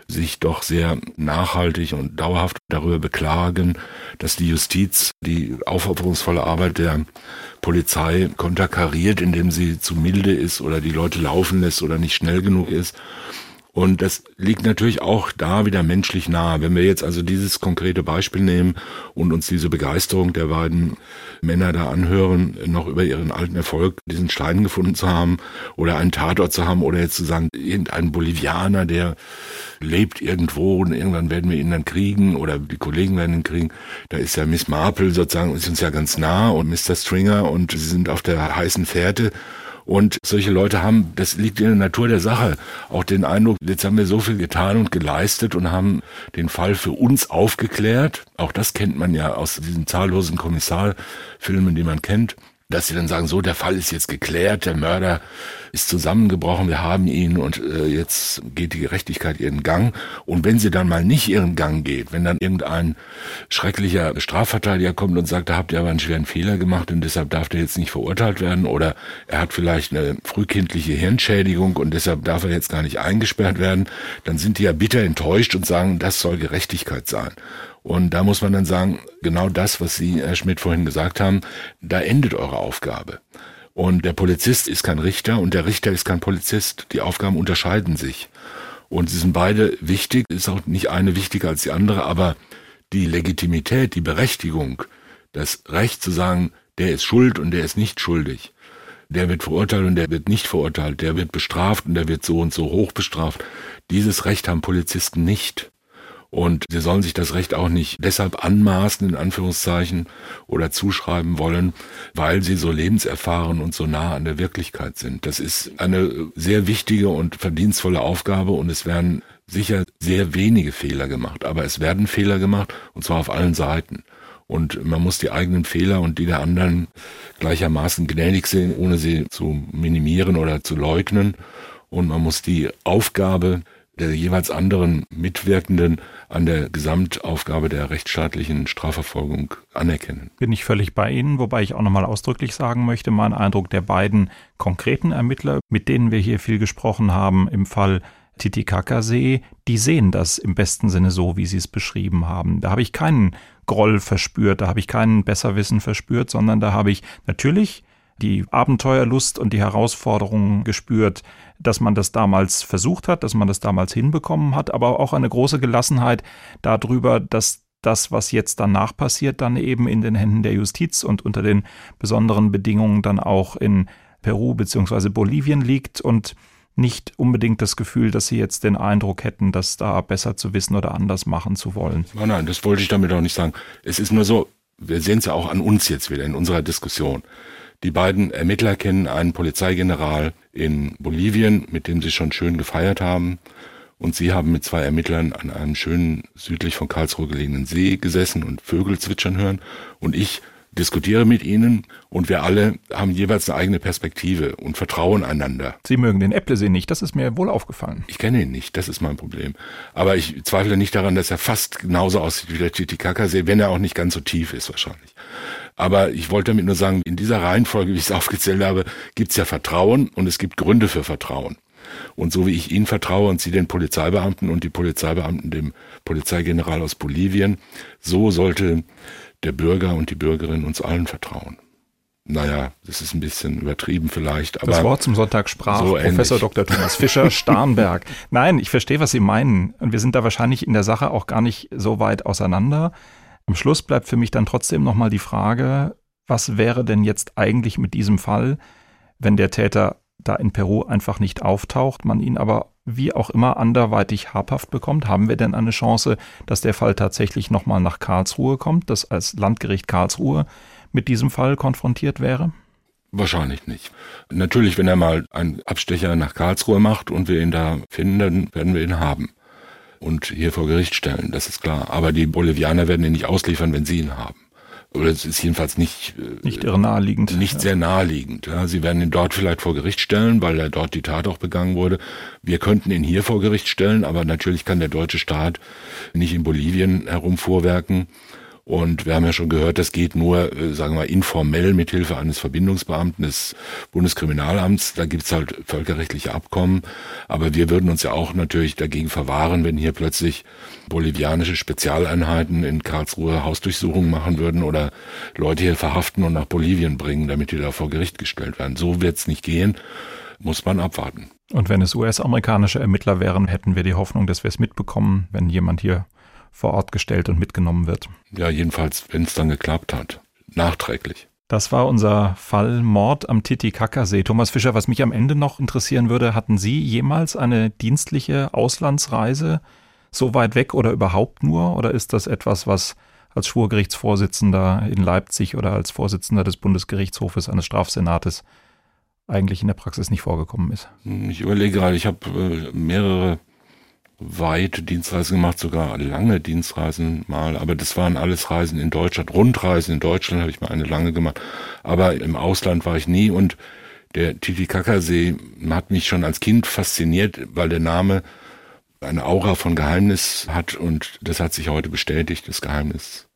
sich doch sehr nachhaltig und dauerhaft darüber beklagen, dass die Justiz die aufopferungsvolle Arbeit der Polizei konterkariert, indem sie zu milde ist oder die Leute laufen lässt oder nicht schnell genug ist. Und das liegt natürlich auch da wieder menschlich nahe. Wenn wir jetzt also dieses konkrete Beispiel nehmen und uns diese Begeisterung der beiden Männer da anhören, noch über ihren alten Erfolg, diesen Stein gefunden zu haben oder einen Tatort zu haben oder jetzt zu sagen, irgendein Bolivianer, der lebt irgendwo und irgendwann werden wir ihn dann kriegen oder die Kollegen werden ihn kriegen. Da ist ja Miss Marple sozusagen, ist uns ja ganz nah und Mr. Stringer und sie sind auf der heißen Fährte und solche Leute haben, das liegt in der Natur der Sache, auch den Eindruck, jetzt haben wir so viel getan und geleistet und haben den Fall für uns aufgeklärt. Auch das kennt man ja aus diesen zahllosen Kommissarfilmen, die man kennt dass sie dann sagen, so, der Fall ist jetzt geklärt, der Mörder ist zusammengebrochen, wir haben ihn und äh, jetzt geht die Gerechtigkeit ihren Gang. Und wenn sie dann mal nicht ihren Gang geht, wenn dann irgendein schrecklicher Strafverteidiger kommt und sagt, da habt ihr aber einen schweren Fehler gemacht und deshalb darf der jetzt nicht verurteilt werden oder er hat vielleicht eine frühkindliche Hirnschädigung und deshalb darf er jetzt gar nicht eingesperrt werden, dann sind die ja bitter enttäuscht und sagen, das soll Gerechtigkeit sein. Und da muss man dann sagen, genau das, was Sie, Herr Schmidt, vorhin gesagt haben, da endet eure Aufgabe. Und der Polizist ist kein Richter und der Richter ist kein Polizist. Die Aufgaben unterscheiden sich. Und sie sind beide wichtig, ist auch nicht eine wichtiger als die andere, aber die Legitimität, die Berechtigung, das Recht zu sagen, der ist schuld und der ist nicht schuldig, der wird verurteilt und der wird nicht verurteilt, der wird bestraft und der wird so und so hoch bestraft. Dieses Recht haben Polizisten nicht. Und sie sollen sich das Recht auch nicht deshalb anmaßen, in Anführungszeichen, oder zuschreiben wollen, weil sie so lebenserfahren und so nah an der Wirklichkeit sind. Das ist eine sehr wichtige und verdienstvolle Aufgabe und es werden sicher sehr wenige Fehler gemacht, aber es werden Fehler gemacht und zwar auf allen Seiten. Und man muss die eigenen Fehler und die der anderen gleichermaßen gnädig sehen, ohne sie zu minimieren oder zu leugnen. Und man muss die Aufgabe der jeweils anderen Mitwirkenden an der Gesamtaufgabe der rechtsstaatlichen Strafverfolgung anerkennen. Bin ich völlig bei Ihnen, wobei ich auch nochmal ausdrücklich sagen möchte, mein Eindruck der beiden konkreten Ermittler, mit denen wir hier viel gesprochen haben, im Fall Titicacasee, die sehen das im besten Sinne so, wie Sie es beschrieben haben. Da habe ich keinen Groll verspürt, da habe ich keinen Besserwissen verspürt, sondern da habe ich natürlich die Abenteuerlust und die Herausforderungen gespürt, dass man das damals versucht hat, dass man das damals hinbekommen hat, aber auch eine große Gelassenheit darüber, dass das, was jetzt danach passiert, dann eben in den Händen der Justiz und unter den besonderen Bedingungen dann auch in Peru bzw. Bolivien liegt und nicht unbedingt das Gefühl, dass sie jetzt den Eindruck hätten, das da besser zu wissen oder anders machen zu wollen. Nein, nein, das wollte ich damit auch nicht sagen. Es ist nur so, wir sehen es ja auch an uns jetzt wieder in unserer Diskussion. Die beiden Ermittler kennen einen Polizeigeneral in Bolivien, mit dem sie schon schön gefeiert haben. Und sie haben mit zwei Ermittlern an einem schönen südlich von Karlsruhe gelegenen See gesessen und Vögel zwitschern hören. Und ich diskutiere mit ihnen und wir alle haben jeweils eine eigene Perspektive und vertrauen einander. Sie mögen den Äpplesee nicht, das ist mir wohl aufgefallen. Ich kenne ihn nicht, das ist mein Problem. Aber ich zweifle nicht daran, dass er fast genauso aussieht wie der Titicacasee, wenn er auch nicht ganz so tief ist wahrscheinlich. Aber ich wollte damit nur sagen, in dieser Reihenfolge, wie ich es aufgezählt habe, gibt es ja Vertrauen und es gibt Gründe für Vertrauen. Und so wie ich Ihnen vertraue und Sie den Polizeibeamten und die Polizeibeamten dem Polizeigeneral aus Bolivien, so sollte der Bürger und die Bürgerin uns allen vertrauen. Naja, das ist ein bisschen übertrieben vielleicht. Aber das Wort zum Sonntag sprach so Professor Dr. Thomas Fischer Starnberg. Nein, ich verstehe, was Sie meinen. Und wir sind da wahrscheinlich in der Sache auch gar nicht so weit auseinander. Am Schluss bleibt für mich dann trotzdem nochmal die Frage, was wäre denn jetzt eigentlich mit diesem Fall, wenn der Täter da in Peru einfach nicht auftaucht, man ihn aber wie auch immer anderweitig habhaft bekommt? Haben wir denn eine Chance, dass der Fall tatsächlich nochmal nach Karlsruhe kommt, dass als Landgericht Karlsruhe mit diesem Fall konfrontiert wäre? Wahrscheinlich nicht. Natürlich, wenn er mal einen Abstecher nach Karlsruhe macht und wir ihn da finden, dann werden wir ihn haben und hier vor Gericht stellen, das ist klar. Aber die Bolivianer werden ihn nicht ausliefern, wenn sie ihn haben. Oder es ist jedenfalls nicht, äh, nicht irre naheliegend. Nicht ja. sehr naheliegend. Ja, sie werden ihn dort vielleicht vor Gericht stellen, weil er dort die Tat auch begangen wurde. Wir könnten ihn hier vor Gericht stellen, aber natürlich kann der deutsche Staat nicht in Bolivien herumvorwerken. Und wir haben ja schon gehört, das geht nur, äh, sagen wir informell mit Hilfe eines Verbindungsbeamten des Bundeskriminalamts. Da gibt's halt völkerrechtliche Abkommen. Aber wir würden uns ja auch natürlich dagegen verwahren, wenn hier plötzlich bolivianische Spezialeinheiten in Karlsruhe Hausdurchsuchungen machen würden oder Leute hier verhaften und nach Bolivien bringen, damit die da vor Gericht gestellt werden. So wird's nicht gehen. Muss man abwarten. Und wenn es US-amerikanische Ermittler wären, hätten wir die Hoffnung, dass wir es mitbekommen, wenn jemand hier vor Ort gestellt und mitgenommen wird. Ja, jedenfalls, wenn es dann geklappt hat. Nachträglich. Das war unser Fall Mord am Titicacasee. Thomas Fischer, was mich am Ende noch interessieren würde, hatten Sie jemals eine dienstliche Auslandsreise so weit weg oder überhaupt nur? Oder ist das etwas, was als Schwurgerichtsvorsitzender in Leipzig oder als Vorsitzender des Bundesgerichtshofes eines Strafsenates eigentlich in der Praxis nicht vorgekommen ist? Ich überlege gerade, ich habe äh, mehrere weite Dienstreisen gemacht, sogar lange Dienstreisen mal, aber das waren alles Reisen in Deutschland, Rundreisen in Deutschland habe ich mal eine lange gemacht, aber im Ausland war ich nie und der Titicacasee hat mich schon als Kind fasziniert, weil der Name eine Aura von Geheimnis hat und das hat sich heute bestätigt, das Geheimnis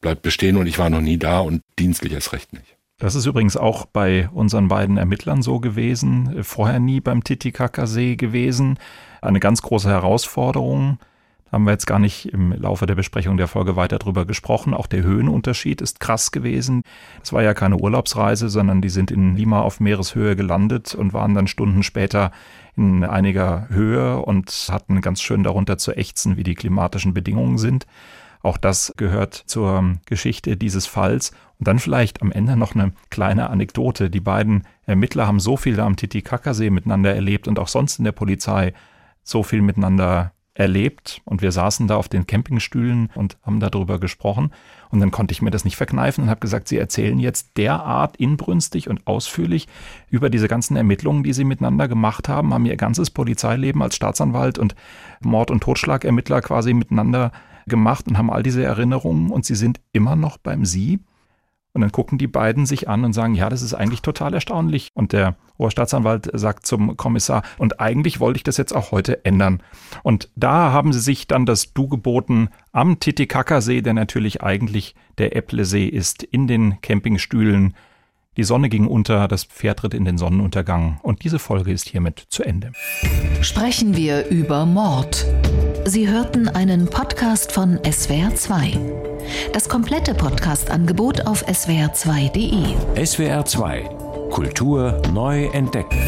bleibt bestehen und ich war noch nie da und dienstlich erst recht nicht. Das ist übrigens auch bei unseren beiden Ermittlern so gewesen, vorher nie beim Titicacasee gewesen eine ganz große Herausforderung. Da haben wir jetzt gar nicht im Laufe der Besprechung der Folge weiter drüber gesprochen. Auch der Höhenunterschied ist krass gewesen. Es war ja keine Urlaubsreise, sondern die sind in Lima auf Meereshöhe gelandet und waren dann Stunden später in einiger Höhe und hatten ganz schön darunter zu ächzen, wie die klimatischen Bedingungen sind. Auch das gehört zur Geschichte dieses Falls. Und dann vielleicht am Ende noch eine kleine Anekdote. Die beiden Ermittler haben so viel am Titicacasee miteinander erlebt und auch sonst in der Polizei so viel miteinander erlebt und wir saßen da auf den Campingstühlen und haben darüber gesprochen. Und dann konnte ich mir das nicht verkneifen und habe gesagt, Sie erzählen jetzt derart inbrünstig und ausführlich über diese ganzen Ermittlungen, die Sie miteinander gemacht haben, haben Ihr ganzes Polizeileben als Staatsanwalt und Mord- und Totschlagermittler quasi miteinander gemacht und haben all diese Erinnerungen und Sie sind immer noch beim Sie. Und dann gucken die beiden sich an und sagen, ja, das ist eigentlich total erstaunlich. Und der Oberstaatsanwalt sagt zum Kommissar, und eigentlich wollte ich das jetzt auch heute ändern. Und da haben sie sich dann das Du geboten am Titicacasee, der natürlich eigentlich der Äpplesee ist, in den Campingstühlen. Die Sonne ging unter, das Pferd ritt in den Sonnenuntergang. Und diese Folge ist hiermit zu Ende. Sprechen wir über Mord. Sie hörten einen Podcast von SWR2. Das komplette Podcast-Angebot auf swr2.de. SWR2 Kultur neu entdecken.